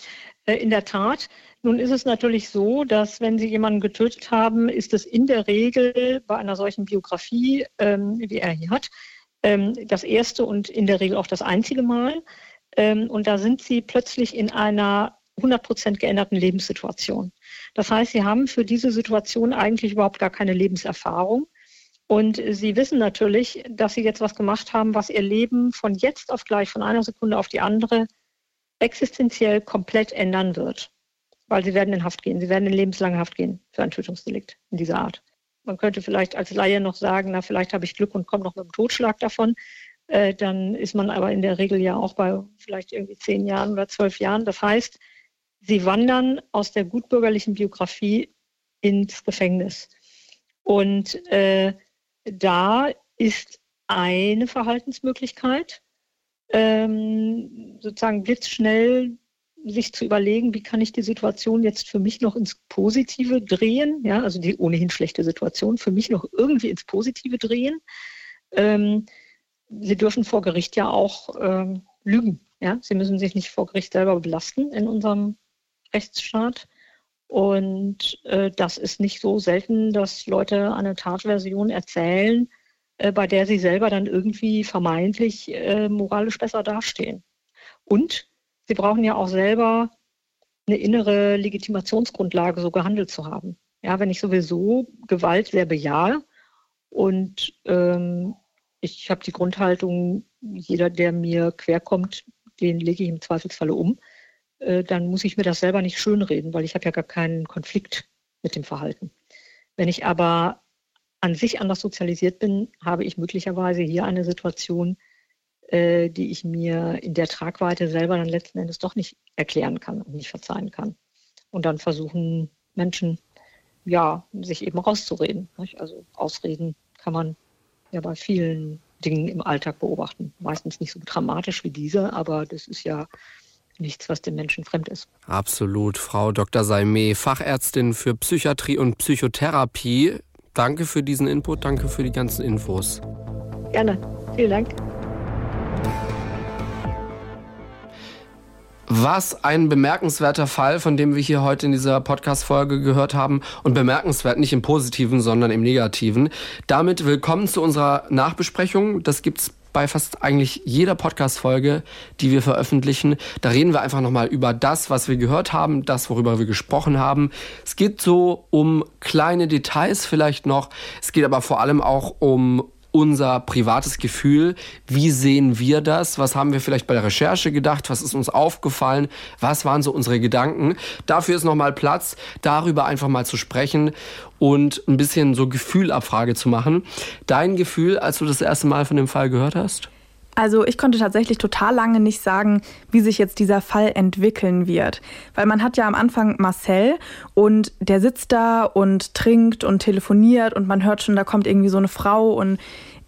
äh, in der Tat. Nun ist es natürlich so, dass wenn Sie jemanden getötet haben, ist es in der Regel bei einer solchen Biografie, ähm, wie er hier hat, ähm, das erste und in der Regel auch das einzige Mal. Ähm, und da sind Sie plötzlich in einer 100% geänderten Lebenssituation. Das heißt, Sie haben für diese Situation eigentlich überhaupt gar keine Lebenserfahrung. Und Sie wissen natürlich, dass Sie jetzt was gemacht haben, was Ihr Leben von jetzt auf gleich, von einer Sekunde auf die andere, existenziell komplett ändern wird weil sie werden in Haft gehen. Sie werden in lebenslange Haft gehen für ein Tötungsdelikt in dieser Art. Man könnte vielleicht als Laie noch sagen, na, vielleicht habe ich Glück und komme noch mit dem Totschlag davon. Äh, dann ist man aber in der Regel ja auch bei vielleicht irgendwie zehn Jahren oder zwölf Jahren. Das heißt, sie wandern aus der gutbürgerlichen Biografie ins Gefängnis. Und äh, da ist eine Verhaltensmöglichkeit, ähm, sozusagen blitzschnell sich zu überlegen, wie kann ich die Situation jetzt für mich noch ins Positive drehen, ja, also die ohnehin schlechte Situation für mich noch irgendwie ins Positive drehen. Ähm, Sie dürfen vor Gericht ja auch ähm, lügen. Ja? Sie müssen sich nicht vor Gericht selber belasten in unserem Rechtsstaat. Und äh, das ist nicht so selten, dass Leute eine Tatversion erzählen, äh, bei der sie selber dann irgendwie vermeintlich äh, moralisch besser dastehen. Und sie brauchen ja auch selber eine innere Legitimationsgrundlage, so gehandelt zu haben. Ja, wenn ich sowieso Gewalt sehr bejahe und ähm, ich habe die Grundhaltung, jeder, der mir querkommt, den lege ich im Zweifelsfalle um, äh, dann muss ich mir das selber nicht schönreden, weil ich habe ja gar keinen Konflikt mit dem Verhalten. Wenn ich aber an sich anders sozialisiert bin, habe ich möglicherweise hier eine Situation, äh, die ich mir in der Tragweite selber dann letzten Endes doch nicht erklären kann und nicht verzeihen kann. Und dann versuchen Menschen, ja, sich eben rauszureden. Nicht? Also Ausreden kann man ja bei vielen Dingen im Alltag beobachten. Meistens nicht so dramatisch wie diese, aber das ist ja nichts, was den Menschen fremd ist. Absolut. Frau Dr. Saime, Fachärztin für Psychiatrie und Psychotherapie. Danke für diesen Input, danke für die ganzen Infos. Gerne. Vielen Dank. Was ein bemerkenswerter Fall, von dem wir hier heute in dieser Podcast-Folge gehört haben. Und bemerkenswert nicht im Positiven, sondern im Negativen. Damit willkommen zu unserer Nachbesprechung. Das gibt's bei fast eigentlich jeder Podcast-Folge, die wir veröffentlichen. Da reden wir einfach nochmal über das, was wir gehört haben, das, worüber wir gesprochen haben. Es geht so um kleine Details vielleicht noch. Es geht aber vor allem auch um unser privates Gefühl. Wie sehen wir das? Was haben wir vielleicht bei der Recherche gedacht? Was ist uns aufgefallen? Was waren so unsere Gedanken? Dafür ist nochmal Platz, darüber einfach mal zu sprechen und ein bisschen so Gefühlabfrage zu machen. Dein Gefühl, als du das erste Mal von dem Fall gehört hast? Also ich konnte tatsächlich total lange nicht sagen, wie sich jetzt dieser Fall entwickeln wird. Weil man hat ja am Anfang Marcel und der sitzt da und trinkt und telefoniert und man hört schon, da kommt irgendwie so eine Frau und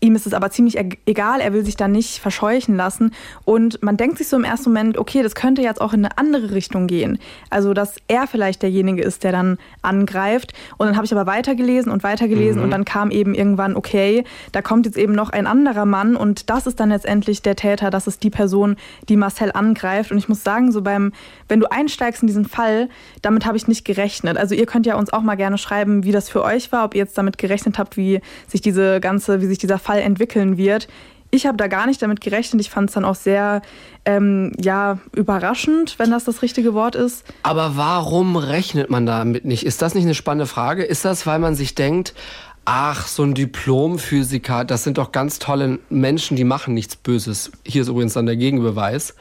Ihm ist es aber ziemlich egal, er will sich da nicht verscheuchen lassen. Und man denkt sich so im ersten Moment, okay, das könnte jetzt auch in eine andere Richtung gehen. Also, dass er vielleicht derjenige ist, der dann angreift. Und dann habe ich aber weitergelesen und weitergelesen mhm. und dann kam eben irgendwann, okay, da kommt jetzt eben noch ein anderer Mann und das ist dann letztendlich der Täter, das ist die Person, die Marcel angreift. Und ich muss sagen, so beim, wenn du einsteigst in diesen Fall, damit habe ich nicht gerechnet. Also, ihr könnt ja uns auch mal gerne schreiben, wie das für euch war, ob ihr jetzt damit gerechnet habt, wie sich diese ganze, wie sich dieser Fall Fall entwickeln wird. Ich habe da gar nicht damit gerechnet. Ich fand es dann auch sehr ähm, ja, überraschend, wenn das das richtige Wort ist. Aber warum rechnet man damit nicht? Ist das nicht eine spannende Frage? Ist das, weil man sich denkt, ach, so ein Diplomphysiker, das sind doch ganz tolle Menschen, die machen nichts Böses. Hier ist übrigens dann der Gegenbeweis.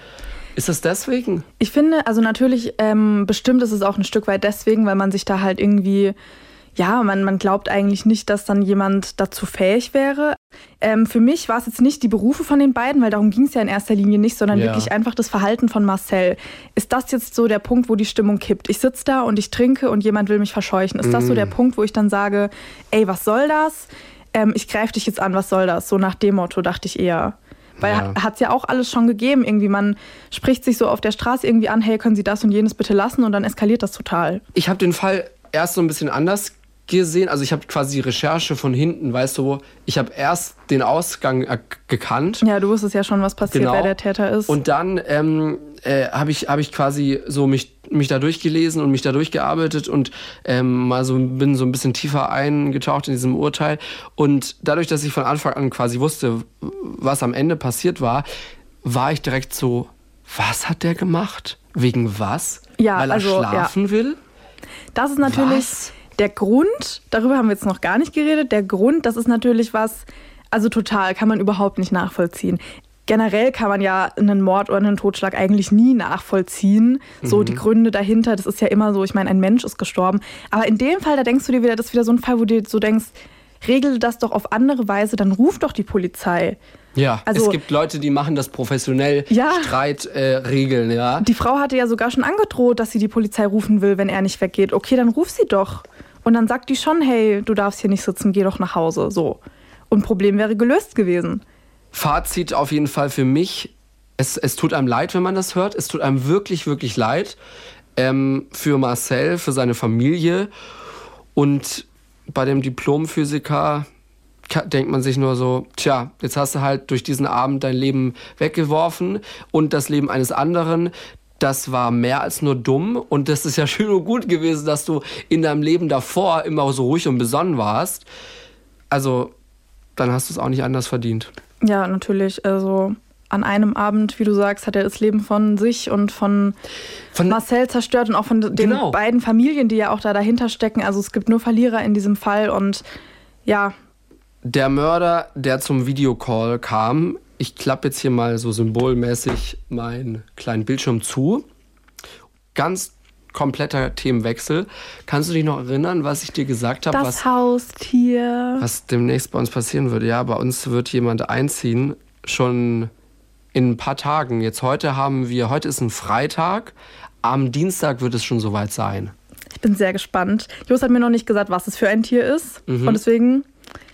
Ist das deswegen? Ich finde, also natürlich, ähm, bestimmt ist es auch ein Stück weit deswegen, weil man sich da halt irgendwie ja, man, man glaubt eigentlich nicht, dass dann jemand dazu fähig wäre. Ähm, für mich war es jetzt nicht die Berufe von den beiden, weil darum ging es ja in erster Linie nicht, sondern ja. wirklich einfach das Verhalten von Marcel. Ist das jetzt so der Punkt, wo die Stimmung kippt? Ich sitze da und ich trinke und jemand will mich verscheuchen. Ist mm. das so mm. der Punkt, wo ich dann sage, ey, was soll das? Ähm, ich greife dich jetzt an, was soll das? So nach dem Motto dachte ich eher. Weil ja. hat es ja auch alles schon gegeben. Irgendwie, man spricht sich so auf der Straße irgendwie an, hey, können Sie das und jenes bitte lassen? Und dann eskaliert das total. Ich habe den Fall erst so ein bisschen anders gesehen, also ich habe quasi die Recherche von hinten, weißt du, ich habe erst den Ausgang gekannt. Ja, du wusstest ja schon, was passiert, genau. wer der Täter ist. Und dann ähm, äh, habe ich, hab ich quasi so mich, mich da durchgelesen und mich da durchgearbeitet und ähm, mal so bin so ein bisschen tiefer eingetaucht in diesem Urteil. Und dadurch, dass ich von Anfang an quasi wusste, was am Ende passiert war, war ich direkt so, was hat der gemacht? Wegen was? Ja, Weil er also, schlafen ja. will? Das ist natürlich. Was? Der Grund, darüber haben wir jetzt noch gar nicht geredet, der Grund, das ist natürlich was, also total, kann man überhaupt nicht nachvollziehen. Generell kann man ja einen Mord oder einen Totschlag eigentlich nie nachvollziehen. So mhm. die Gründe dahinter, das ist ja immer so, ich meine, ein Mensch ist gestorben. Aber in dem Fall, da denkst du dir wieder, das ist wieder so ein Fall, wo du so denkst, regel das doch auf andere Weise, dann ruf doch die Polizei. Ja, also, es gibt Leute, die machen das professionell, ja, Streit äh, regeln, ja. Die Frau hatte ja sogar schon angedroht, dass sie die Polizei rufen will, wenn er nicht weggeht. Okay, dann ruf sie doch. Und dann sagt die schon, hey, du darfst hier nicht sitzen, geh doch nach Hause. So. Und Problem wäre gelöst gewesen. Fazit auf jeden Fall für mich. Es, es tut einem leid, wenn man das hört. Es tut einem wirklich, wirklich leid. Ähm, für Marcel, für seine Familie. Und bei dem Diplomphysiker denkt man sich nur so, tja, jetzt hast du halt durch diesen Abend dein Leben weggeworfen und das Leben eines anderen das war mehr als nur dumm und das ist ja schön und gut gewesen, dass du in deinem Leben davor immer so ruhig und besonnen warst. Also, dann hast du es auch nicht anders verdient. Ja, natürlich. Also an einem Abend, wie du sagst, hat er das Leben von sich und von, von Marcel zerstört und auch von den genau. beiden Familien, die ja auch da dahinter stecken. Also es gibt nur Verlierer in diesem Fall und ja. Der Mörder, der zum Videocall kam, ich klappe jetzt hier mal so symbolmäßig meinen kleinen Bildschirm zu. Ganz kompletter Themenwechsel. Kannst du dich noch erinnern, was ich dir gesagt habe? Das was, Haustier. Was demnächst bei uns passieren würde? Ja, bei uns wird jemand einziehen, schon in ein paar Tagen. Jetzt heute haben wir, heute ist ein Freitag. Am Dienstag wird es schon soweit sein. Ich bin sehr gespannt. Jos hat mir noch nicht gesagt, was es für ein Tier ist. Mhm. Und deswegen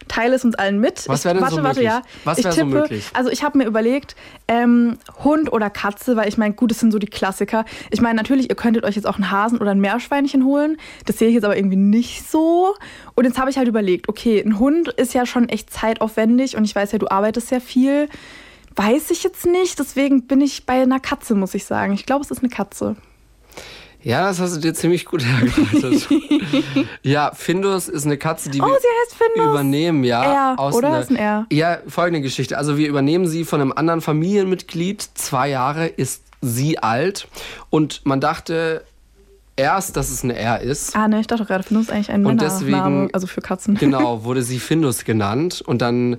teile es uns allen mit. Was wäre denn warte, so warte, möglich? ja. Was wäre so möglich? Also ich habe mir überlegt, ähm, Hund oder Katze, weil ich meine, gut, das sind so die Klassiker. Ich meine, natürlich, ihr könntet euch jetzt auch einen Hasen oder ein Meerschweinchen holen. Das sehe ich jetzt aber irgendwie nicht so. Und jetzt habe ich halt überlegt, okay, ein Hund ist ja schon echt zeitaufwendig und ich weiß ja, du arbeitest sehr viel. Weiß ich jetzt nicht, deswegen bin ich bei einer Katze, muss ich sagen. Ich glaube, es ist eine Katze. Ja, das hast du dir ziemlich gut [laughs] hergeleitet. ja, Findus ist eine Katze, die oh, wir sie heißt Findus. übernehmen, ja. R, aus oder? Eine, ist ein R? Ja, folgende Geschichte. Also wir übernehmen sie von einem anderen Familienmitglied. Zwei Jahre ist sie alt. Und man dachte erst, dass es eine R ist. Ah, ne, ich dachte gerade, Findus ist eigentlich ein Und deswegen, also für Katzen. [laughs] Genau, wurde sie Findus genannt. Und dann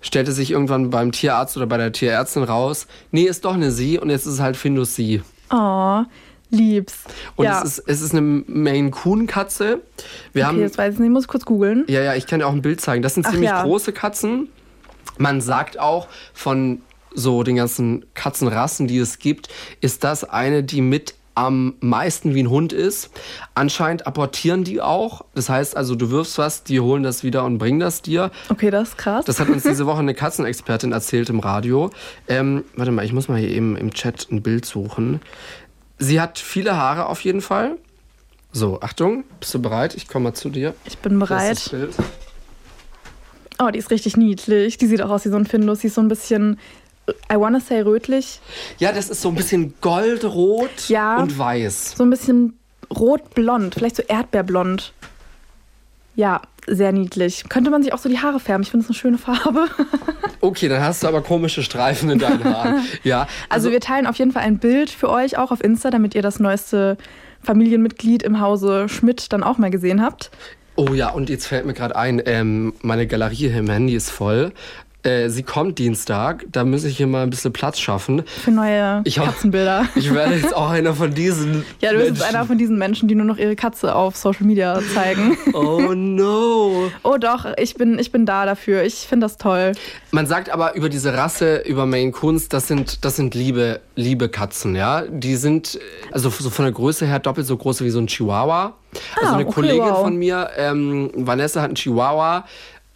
stellte sich irgendwann beim Tierarzt oder bei der Tierärztin raus, nee, ist doch eine sie und jetzt ist es halt Findus sie. Oh, lieb's. Und ja. es, ist, es ist eine Maine Coon Katze. Wir okay, haben, das weiß ich nicht, ich muss kurz googeln. Ja, ja, ich kann dir auch ein Bild zeigen. Das sind ziemlich ja. große Katzen. Man sagt auch von so den ganzen Katzenrassen, die es gibt, ist das eine, die mit am meisten wie ein Hund ist. Anscheinend apportieren die auch. Das heißt also, du wirfst was, die holen das wieder und bringen das dir. Okay, das ist krass. Das hat uns diese [laughs] Woche eine Katzenexpertin erzählt im Radio. Ähm, warte mal, ich muss mal hier eben im Chat ein Bild suchen. Sie hat viele Haare auf jeden Fall. So, Achtung, bist du bereit? Ich komme mal zu dir. Ich bin bereit. Oh, die ist richtig niedlich. Die sieht auch aus wie so ein Findus. Sie ist so ein bisschen, I wanna say rötlich. Ja, das ist so ein bisschen goldrot Ja. und weiß. So ein bisschen rot-blond. Vielleicht so erdbeerblond. Ja, sehr niedlich. Könnte man sich auch so die Haare färben. Ich finde es eine schöne Farbe. [laughs] Okay, dann hast du aber komische Streifen in deinen Haaren. [laughs] Ja, Also, wir teilen auf jeden Fall ein Bild für euch auch auf Insta, damit ihr das neueste Familienmitglied im Hause Schmidt dann auch mal gesehen habt. Oh ja, und jetzt fällt mir gerade ein, ähm, meine Galerie hier im Handy ist voll. Äh, sie kommt Dienstag, da muss ich hier mal ein bisschen Platz schaffen. Für neue Ich Katzenbilder. [laughs] Ich werde jetzt auch einer von diesen. Ja, du bist jetzt einer von diesen Menschen, die nur noch ihre Katze auf Social Media zeigen. [laughs] Oh no. [laughs] Oh doch, ich bin, ich bin da dafür. Ich finde das toll. Man sagt aber über diese Rasse, über Maine Coons, das sind, das sind liebe, liebe Katzen, ja. Die sind, also so von der Größe her doppelt so groß wie so ein Chihuahua. Also Ah, eine okay, Kollegin wow. von mir, ähm, Vanessa hat einen Chihuahua.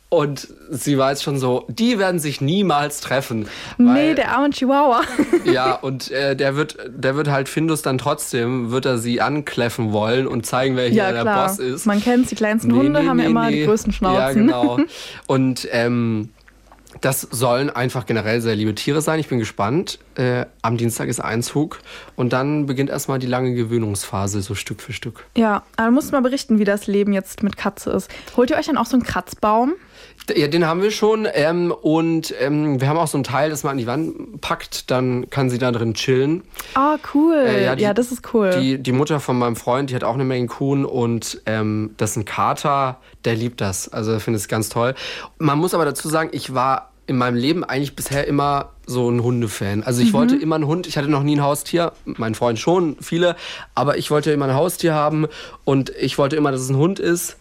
Und sie weiß schon so, die werden sich niemals treffen. nee, weil- der arme Chihuahua. [laughs] Ja, und äh, der wird, der wird halt Findus dann trotzdem, wird er sie ankläffen wollen und zeigen, wer hier ja, der. Boss ist. Man kennt die kleinsten Hunde, haben ja immer die größten Schnauzen. Ja, genau. [laughs] Und ähm, das sollen einfach generell sehr liebe Tiere sein. Ich bin gespannt. Äh, am Dienstag ist Einzug und dann beginnt erstmal die lange Gewöhnungsphase, so Stück für Stück. Ja, du musst mal berichten, wie das Leben jetzt mit Katze ist. Holt ihr euch dann auch so einen Kratzbaum? Ja, den haben wir schon. Ähm, und ähm, wir haben auch so ein Teil, das man an die Wand packt, dann kann sie da drin chillen. Ah, cool. Äh, ja, ja, die- das ist cool. Die, die Mutter von meinem Freund, die hat auch eine Maine Coon und ähm, das ist ein Kater, der liebt das. Also findet es ganz toll. Man muss aber dazu sagen, ich war in meinem Leben eigentlich bisher immer so ein Hundefan. Also ich wollte immer einen Hund. Ich hatte noch nie ein Haustier. Mein Freund schon, viele. Aber ich wollte immer ein Haustier haben und ich wollte immer, dass es ein Hund ist.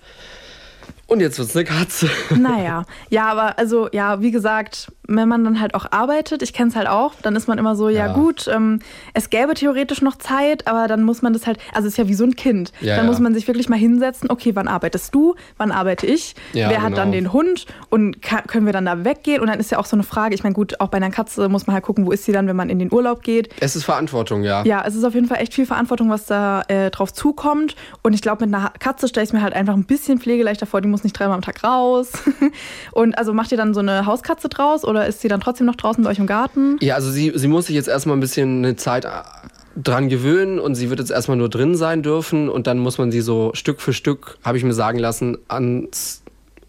Und jetzt wird's eine Katze. Naja, ja, aber also, ja, wie gesagt, wenn man dann halt auch arbeitet, ich kenne es halt auch, dann ist man immer so, ja, Ja. gut, ähm, es gäbe theoretisch noch Zeit, aber dann muss man das halt, also es ist ja wie so ein Kind. Ja, dann ja. muss man sich wirklich mal hinsetzen, okay, wann arbeitest du, wann arbeite ich, wer hat genau. dann den Hund und ka- können wir dann da weggehen? Und dann ist ja auch so eine Frage, ich meine, gut, auch bei einer Katze muss man halt gucken, wo ist sie dann, wenn man in den Urlaub geht. Es ist Verantwortung, ja. Ja, es ist auf jeden Fall echt viel Verantwortung, was da äh, drauf zukommt. Und ich glaube, mit einer Katze stelle ich mir halt einfach ein bisschen pflegeleichter vor. Die muss nicht dreimal am Tag raus. [laughs] Und also macht ihr dann so eine Hauskatze draus oder ist sie dann trotzdem noch draußen bei euch im Garten? Ja, also sie, sie muss sich jetzt erstmal ein bisschen eine Zeit äh, dran gewöhnen und sie wird jetzt erstmal nur drin sein dürfen und dann muss man sie so Stück für Stück, habe ich mir sagen lassen, ans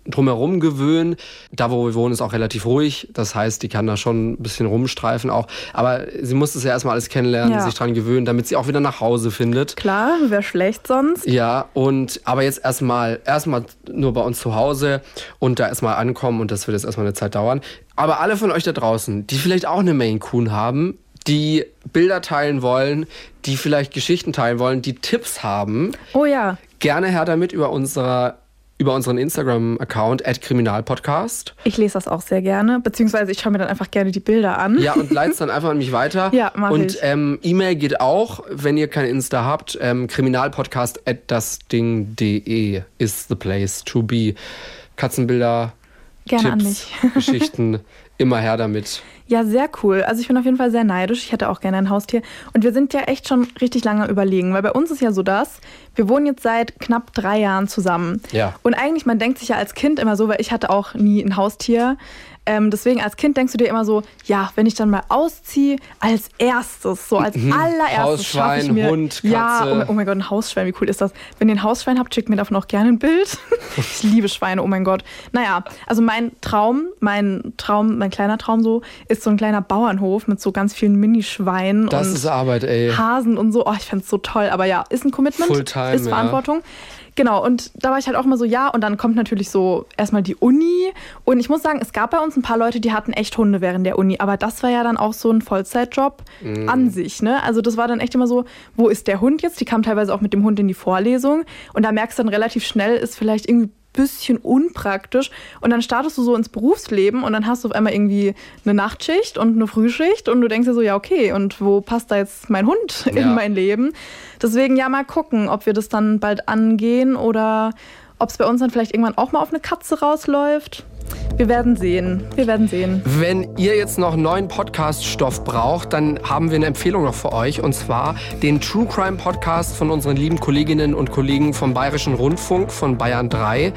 drumherum gewöhnen. Da, wo wir wohnen, ist auch relativ ruhig. Das heißt, die kann da schon ein bisschen rumstreifen auch. Aber sie muss es ja erstmal alles kennenlernen, Ja. sich dran gewöhnen, damit sie auch wieder nach Hause findet. Klar, wäre schlecht sonst. Ja, und aber jetzt erstmal erstmal nur bei uns zu Hause und da erstmal ankommen und das wird jetzt erstmal eine Zeit dauern. Aber alle von euch da draußen, die vielleicht auch eine Maine Coon haben, die Bilder teilen wollen, die vielleicht Geschichten teilen wollen, die Tipps haben, Oh ja, gerne her damit über unserer über unseren Instagram-Account @kriminalpodcast. ich lese das auch sehr gerne. Beziehungsweise ich schaue mir dann einfach gerne die Bilder an. Ja, und leit's dann einfach an mich weiter. [laughs] Ja, mach Und ähm, E-Mail geht auch, wenn ihr kein Insta habt. Ähm, kriminalpodcast at dasding.de is the place to be. Katzenbilder, Gerne an Tipps, mich. [laughs] Geschichten, immer her damit. Ja, sehr cool. Also ich bin auf jeden Fall sehr neidisch. Ich hätte auch gerne ein Haustier. Und wir sind ja echt schon richtig lange am überlegen, weil bei uns ist ja so das, wir wohnen jetzt seit knapp drei Jahren zusammen. Ja. Und eigentlich, man denkt sich ja als Kind immer so, weil ich hatte auch nie ein Haustier. Ähm, deswegen als Kind denkst du dir immer so, ja, wenn ich dann mal ausziehe, als erstes, so als allererstes schaffe ich Mhm. Mir. Hund, Ja, Katze. oh, mein- oh mein Gott, ein Hausschwein, wie cool ist das? Wenn ihr ein Hausschwein habt, schickt mir davon auch gerne ein Bild. [laughs] ich liebe Schweine, oh mein Gott. Naja, also mein Traum, mein Traum, mein kleiner Traum so, ist so ein kleiner Bauernhof mit so ganz vielen Minischweinen Das und ist Arbeit, ey. Hasen und so. Oh, ich fände so toll. Aber ja, ist ein Commitment, Fulltime, ist ja. Genau, und da war ich halt auch immer so, ja, und dann kommt natürlich so erstmal die Uni. Und ich muss sagen, es gab bei uns ein paar Leute, die hatten echt Hunde während der Uni, aber das war ja dann auch so ein Vollzeitjob Mhm. an sich, ne? Also das war dann echt immer so, wo ist der Hund jetzt? Die kam teilweise auch mit dem Hund in die Vorlesung und da merkst du dann relativ schnell, ist vielleicht irgendwie bisschen unpraktisch und dann startest du so ins Berufsleben und dann hast du auf einmal irgendwie eine Nachtschicht und eine Frühschicht und du denkst dir so, ja okay, und wo passt da jetzt mein Hund [laughs] Ja. in mein Leben? Deswegen ja mal gucken, ob wir das dann bald angehen oder ob es bei uns dann vielleicht irgendwann auch mal auf eine Katze rausläuft. Wir werden sehen. Wir werden sehen. Wenn ihr jetzt noch neuen Podcast-Stoff braucht, dann haben wir eine Empfehlung noch für euch. Und zwar den True Crime Podcast von unseren lieben Kolleginnen und Kollegen vom Bayerischen Rundfunk von Bayern 3.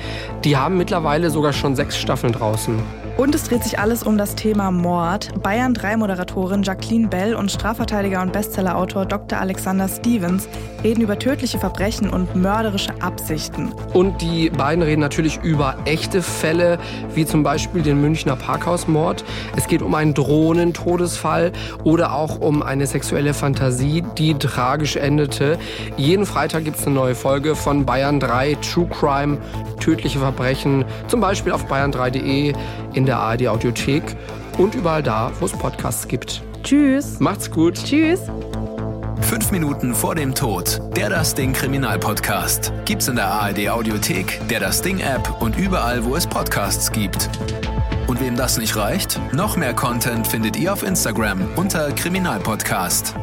Die haben mittlerweile sogar schon sechs Staffeln draußen. Und es dreht sich alles um das Thema Mord. Bayern 3 Moderatorin Jacqueline Bell und Strafverteidiger und Bestsellerautor Dr. Alexander Stevens reden über tödliche Verbrechen und mörderische Absichten. Und die beiden reden natürlich über echte Fälle, wie zum Beispiel den Münchner Parkhausmord. Es geht um einen Drohnentodesfall oder auch um eine sexuelle Fantasie, die tragisch endete. Jeden Freitag gibt es eine neue Folge von Bayern 3 True Crime, tödliche Verbrechen, zum Beispiel auf bayern3.de, in der ARD Audiothek und überall da, wo es Podcasts gibt. Tschüss. Macht's gut. Tschüss. Fünf Minuten vor dem Tod. Der Das Ding Kriminalpodcast. Gibt's in der ARD Audiothek, der Das Ding App und überall, wo es Podcasts gibt. Und wem das nicht reicht, noch mehr Content findet ihr auf Instagram unter Kriminalpodcast.